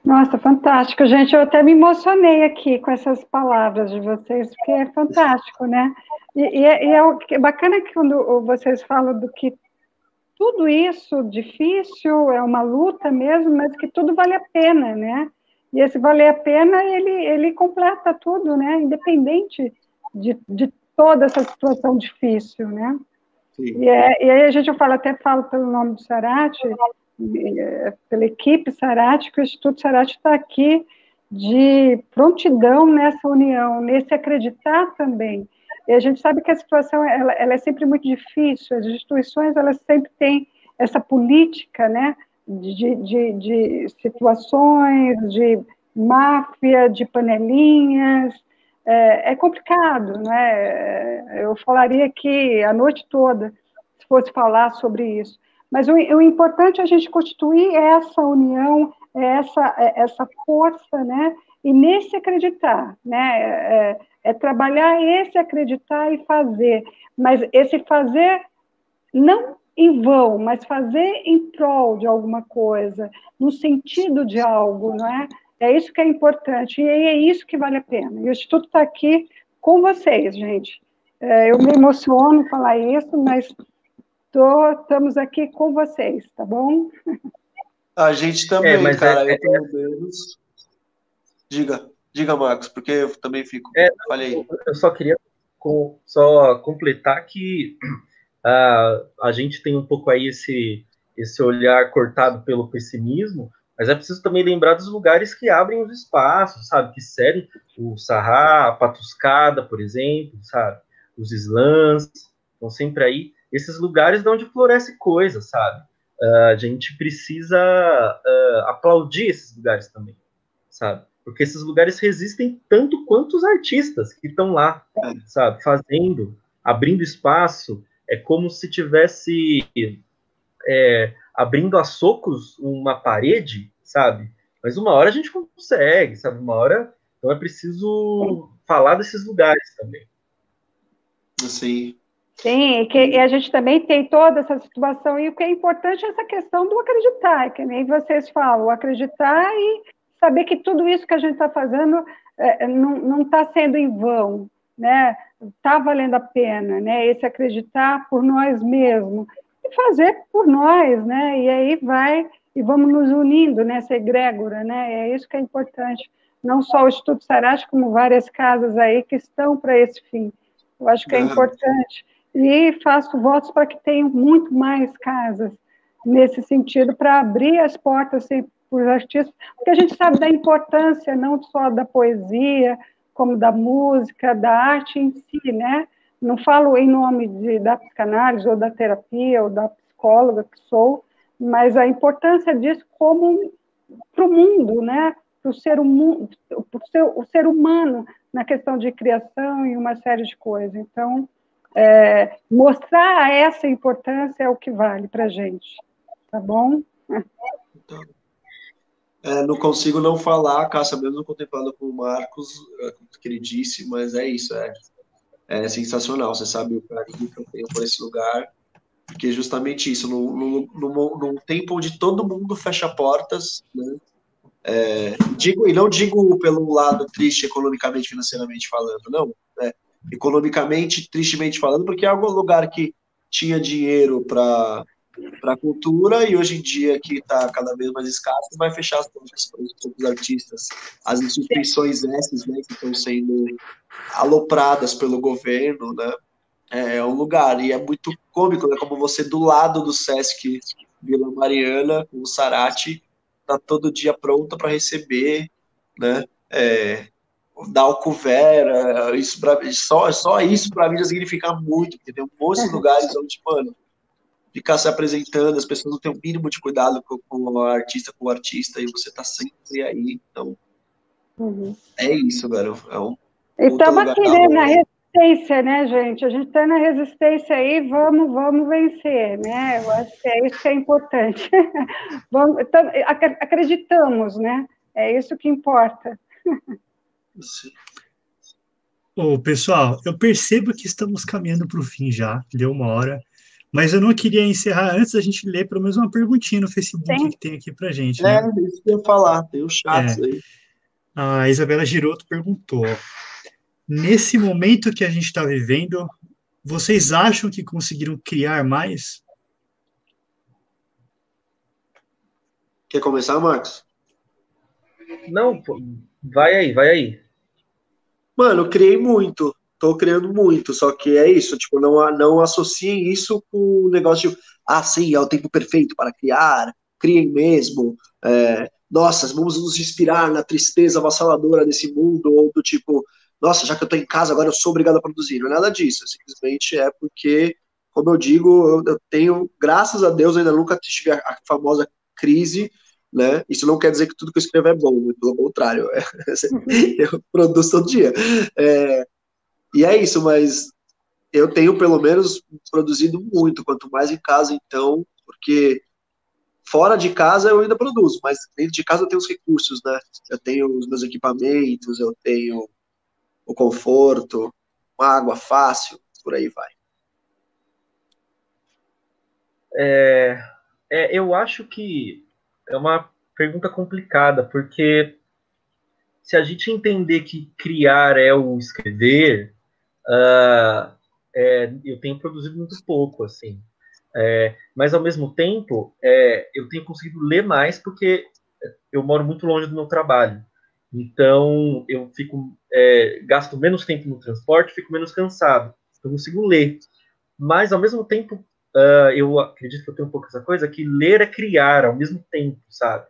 Nossa, fantástico, gente. Eu até me emocionei aqui com essas palavras de vocês, porque é fantástico, né? E, e, é, e é, bacana que quando vocês falam do que tudo isso difícil é uma luta mesmo, mas que tudo vale a pena, né? E esse valer a pena, ele, ele completa tudo, né? Independente de, de toda essa situação difícil, né? E, é, e, aí a gente fala, até falo pelo nome do Sarate, é, pela equipe Sarate, que o Instituto Sarate está aqui de prontidão nessa união, nesse acreditar também. E a gente sabe que a situação ela, ela é sempre muito difícil, as instituições elas sempre têm essa política, né, de, de, de situações, de máfia, de panelinhas, é, é complicado, né? Eu falaria aqui a noite toda se fosse falar sobre isso. Mas o, o importante é a gente constituir essa união, essa, essa força, né? E nesse acreditar, né? É, é trabalhar esse acreditar e fazer, mas esse fazer não em vão, mas fazer em prol de alguma coisa, no sentido de algo, não é? É isso que é importante e é isso que vale a pena. E o Instituto está aqui com vocês, gente. É, eu me emociono falar isso, mas tô, estamos aqui com vocês, tá bom?
A gente também, é, mas cara. É, eu, pelo menos. Diga, diga, Marcos, porque eu também fico.
É, Falei. Eu só queria com, só completar que uh, [CLEARS THROAT] a gente tem um pouco aí esse, esse olhar cortado pelo pessimismo, mas é preciso também lembrar dos lugares que abrem os espaços, sabe? Que serem o Sarrá, a Patuscada, por exemplo, sabe? Os slams, estão sempre aí. Esses lugares de onde floresce coisa, sabe? Uh, a gente precisa uh, aplaudir esses lugares também, sabe? Porque esses lugares resistem tanto quanto os artistas que estão lá, sabe? Fazendo, abrindo espaço. É como se tivesse é, abrindo a socos uma parede, sabe? Mas uma hora a gente consegue, sabe? Uma hora. Então é preciso falar desses lugares também.
Sim.
Sim, e, que, e a gente também tem toda essa situação, e o que é importante é essa questão do acreditar, que nem vocês falam, acreditar e saber que tudo isso que a gente está fazendo é, não está sendo em vão, né? Está valendo a pena, né? Esse acreditar por nós mesmos e fazer por nós, né? E aí vai e vamos nos unindo nessa egrégora, né? É isso que é importante. Não só o Instituto Sarate, como várias casas aí que estão para esse fim. Eu acho que é importante. E faço votos para que tenham muito mais casas nesse sentido, para abrir as portas assim, os artistas, porque a gente sabe da importância não só da poesia, como da música, da arte em si, né? Não falo em nome de, da psicanálise ou da terapia ou da psicóloga que sou, mas a importância disso como para o mundo, né? Para o ser, hum, ser humano na questão de criação e uma série de coisas. Então, é, mostrar essa importância é o que vale para gente, tá bom?
Então, é, não consigo não falar, Cássia, mesmo contemplando com o Marcos, é, que ele disse, mas é isso, é, é sensacional. Você sabe o carinho que eu tenho por esse lugar, porque justamente isso, num, tempo onde todo mundo fecha portas, né? É, digo, e não digo pelo lado triste economicamente, financeiramente falando, não. Né? Economicamente, tristemente falando, porque é um lugar que tinha dinheiro para para a cultura e hoje em dia que está cada vez mais escasso vai fechar as portas para os artistas. As instituições essas né, que estão sendo alopradas pelo governo né é, é um lugar. E é muito cômico né como você do lado do Sesc Vila Mariana com o Sarati tá todo dia pronta para receber né é, da Alcuvera, isso pra, só, só isso para mim já significa muito, porque tem um monte de lugares onde, mano, ficar se apresentando, as pessoas não têm o mínimo de cuidado com, com o artista, com o artista, e você está sempre aí. Então, uhum. é isso, velho. É um,
e estamos aqui, né, na resistência, né, gente? A gente está na resistência aí, vamos, vamos vencer, né? Eu acho que é isso que é importante. [LAUGHS] vamos, então, acreditamos, né? É isso que importa.
Sim. Ô, pessoal, eu percebo que estamos caminhando para o fim já, deu uma hora. Mas eu não queria encerrar antes da gente ler pelo menos uma perguntinha no Facebook Sim. que tem aqui pra gente.
Né? É, isso que eu ia falar, tem os chats é. aí.
A Isabela Giroto perguntou: nesse momento que a gente está vivendo, vocês acham que conseguiram criar mais?
Quer começar, Marcos?
Não, vai aí, vai aí.
Mano, eu criei muito tô criando muito, só que é isso, tipo, não, não associem isso com o negócio de, ah, sim, é o tempo perfeito para criar, criem mesmo, é, nossa, vamos nos inspirar na tristeza avassaladora desse mundo, ou do tipo, nossa, já que eu tô em casa, agora eu sou obrigado a produzir, não é nada disso, simplesmente é porque, como eu digo, eu, eu tenho, graças a Deus, ainda nunca tive a, a famosa crise, né? Isso não quer dizer que tudo que eu escrevo é bom, pelo contrário, é, [LAUGHS] eu produzo todo dia. É, e é isso, mas eu tenho pelo menos produzido muito, quanto mais em casa, então, porque fora de casa eu ainda produzo, mas dentro de casa eu tenho os recursos, né? Eu tenho os meus equipamentos, eu tenho o conforto, uma água fácil, por aí vai.
É, é, eu acho que é uma pergunta complicada, porque se a gente entender que criar é o escrever, uh, é, eu tenho produzido muito pouco, assim. É, mas ao mesmo tempo, é, eu tenho conseguido ler mais porque eu moro muito longe do meu trabalho. Então, eu fico é, gasto menos tempo no transporte, fico menos cansado. Eu consigo ler. Mas ao mesmo tempo, uh, eu acredito que eu tenho um pouco essa coisa que ler é criar ao mesmo tempo, sabe?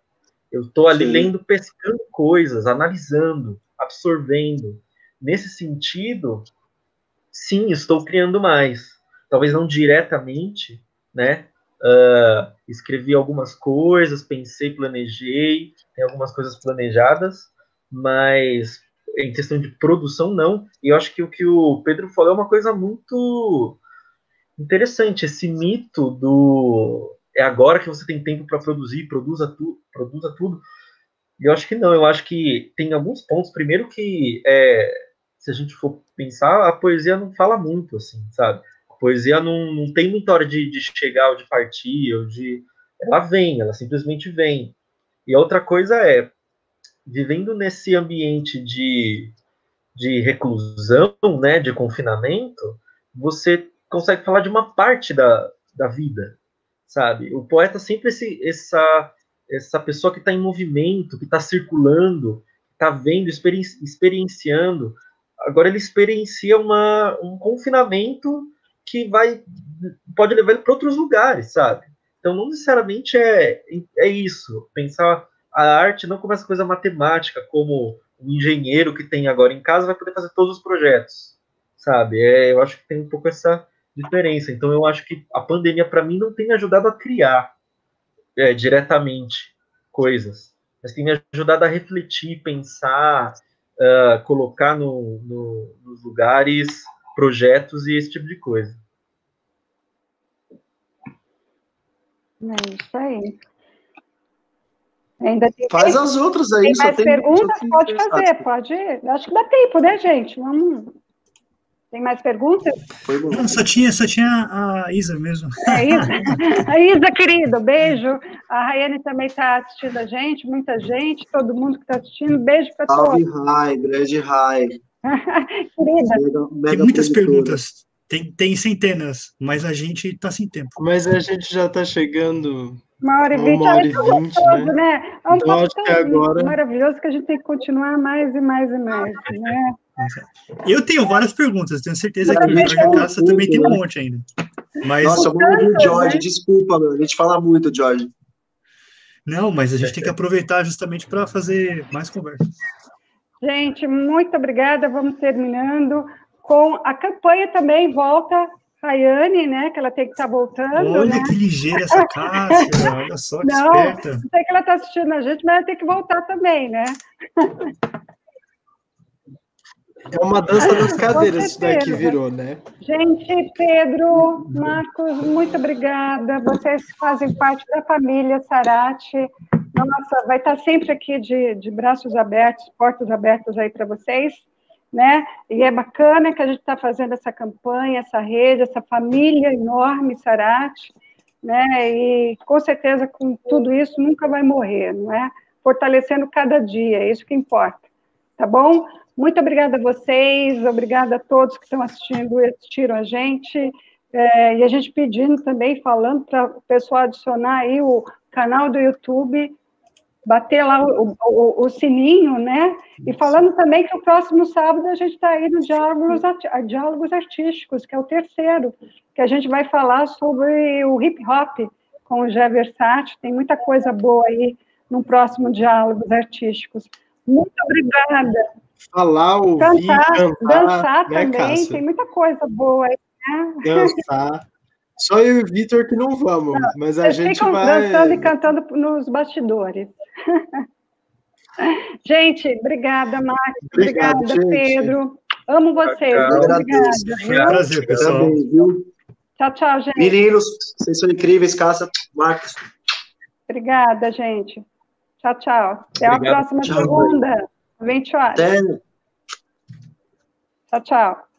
Eu estou ali Sim. lendo, pescando coisas, analisando, absorvendo. Nesse sentido, sim, estou criando mais. Talvez não diretamente, né? Uh, escrevi algumas coisas, pensei, planejei, tem algumas coisas planejadas, mas em questão de produção, não. E eu acho que o que o Pedro falou é uma coisa muito interessante. Esse mito do é agora que você tem tempo para produzir, produza, tu, produza tudo. Eu acho que não, eu acho que tem alguns pontos. Primeiro que é, se a gente for pensar, a poesia não fala muito, assim, sabe? A poesia não, não tem muita hora de, de chegar ou de partir, ou de. Ela vem, ela simplesmente vem. E a outra coisa é, vivendo nesse ambiente de, de reclusão, né, de confinamento, você consegue falar de uma parte da, da vida, sabe? O poeta sempre esse, essa, essa pessoa que está em movimento, que está circulando, está vendo, experienciando, agora ele experiencia uma, um confinamento que vai pode levar ele para outros lugares, sabe? Então, não necessariamente é, é isso. Pensar a arte não como essa coisa matemática, como o engenheiro que tem agora em casa vai poder fazer todos os projetos, sabe? É, eu acho que tem um pouco essa diferença. Então, eu acho que a pandemia, para mim, não tem ajudado a criar é, diretamente coisas, mas tem me ajudado a refletir, pensar, uh, colocar no, no, nos lugares projetos e esse tipo de coisa.
É isso aí. Ainda tem
Faz as outras aí.
Tem mais tem, perguntas? Pode fazer, pode. Acho que dá tempo, né, gente? Vamos. Tem mais perguntas?
Não, só tinha, só tinha a Isa mesmo.
É [LAUGHS] [LAUGHS] a Isa. A Isa, querida, beijo. A Rayane também está assistindo a gente, muita gente, todo mundo que está assistindo. Beijo para todos.
Salve, Rai, grande Rai. [LAUGHS]
querida.
Mega, mega
Tem muitas perguntas. Tem, tem centenas, mas a gente está sem tempo.
Mas a gente já está chegando
uma hora e vinte,
hora e
é
vinte,
gostoso,
né?
né? É um
Então, acho que agora-
maravilhoso que a gente tem que continuar mais e mais e mais, né?
Eu tenho várias perguntas, tenho certeza que o Jorge. Cassa também tem um monte ainda. Mas
Nossa, vamos ouvir o George.
né?
Desculpa, meu. A gente fala muito, George.
Não, mas a gente tem que aproveitar justamente para fazer mais conversas.
Gente, muito obrigada. Vamos terminando com a campanha também. Volta, Rayane, né? Que ela tem que estar voltando,
Olha
né?
que ligeira essa Cássia, olha só que
Não.
esperta.
Sei que ela está assistindo a gente, mas ela tem que voltar também, né?
É uma dança das [LAUGHS] cadeiras isso daqui virou, né?
Gente, Pedro, Marcos, muito obrigada. Vocês fazem parte da família Sarate. Nossa, vai estar sempre aqui de, de braços abertos, portas abertas aí para vocês, né? E é bacana que a gente está fazendo essa campanha, essa rede, essa família enorme Sarate, né? E com certeza com tudo isso nunca vai morrer, não é? Fortalecendo cada dia, é isso que importa, tá bom? Muito obrigada a vocês, obrigada a todos que estão assistindo e assistiram a gente. É, e a gente pedindo também, falando para o pessoal adicionar aí o canal do YouTube, bater lá o, o- o sininho, né? E falando também que o próximo sábado a gente está aí no Diálogos, Diálogos Artísticos, que é o terceiro, que a gente vai falar sobre o hip hop com o Gé Versátil. Tem muita coisa boa aí no próximo Diálogos Artísticos. Muito obrigada
Falar, ouvir,
cantar,
cantar,
dançar
né,
também,
Cássio?
tem muita coisa boa aí, né?
Dançar. Só eu e o Vitor que não vamos, mas a gente
ficam
vai.
dançando e cantando nos bastidores. [LAUGHS] gente, obrigada, Marcos,
Obrigado,
obrigada,
gente.
Pedro. Amo vocês, obrigada.
Agradeço.
viu?
Prazer, pessoal.
Tchau, tchau, gente.
Meninos, vocês são incríveis, Cássia, Marcos.
Obrigada, gente. Tchau, tchau. Até a
Obrigado.
próxima
Tchau.
segunda, 20 horas.
Até
Tchau, tchau.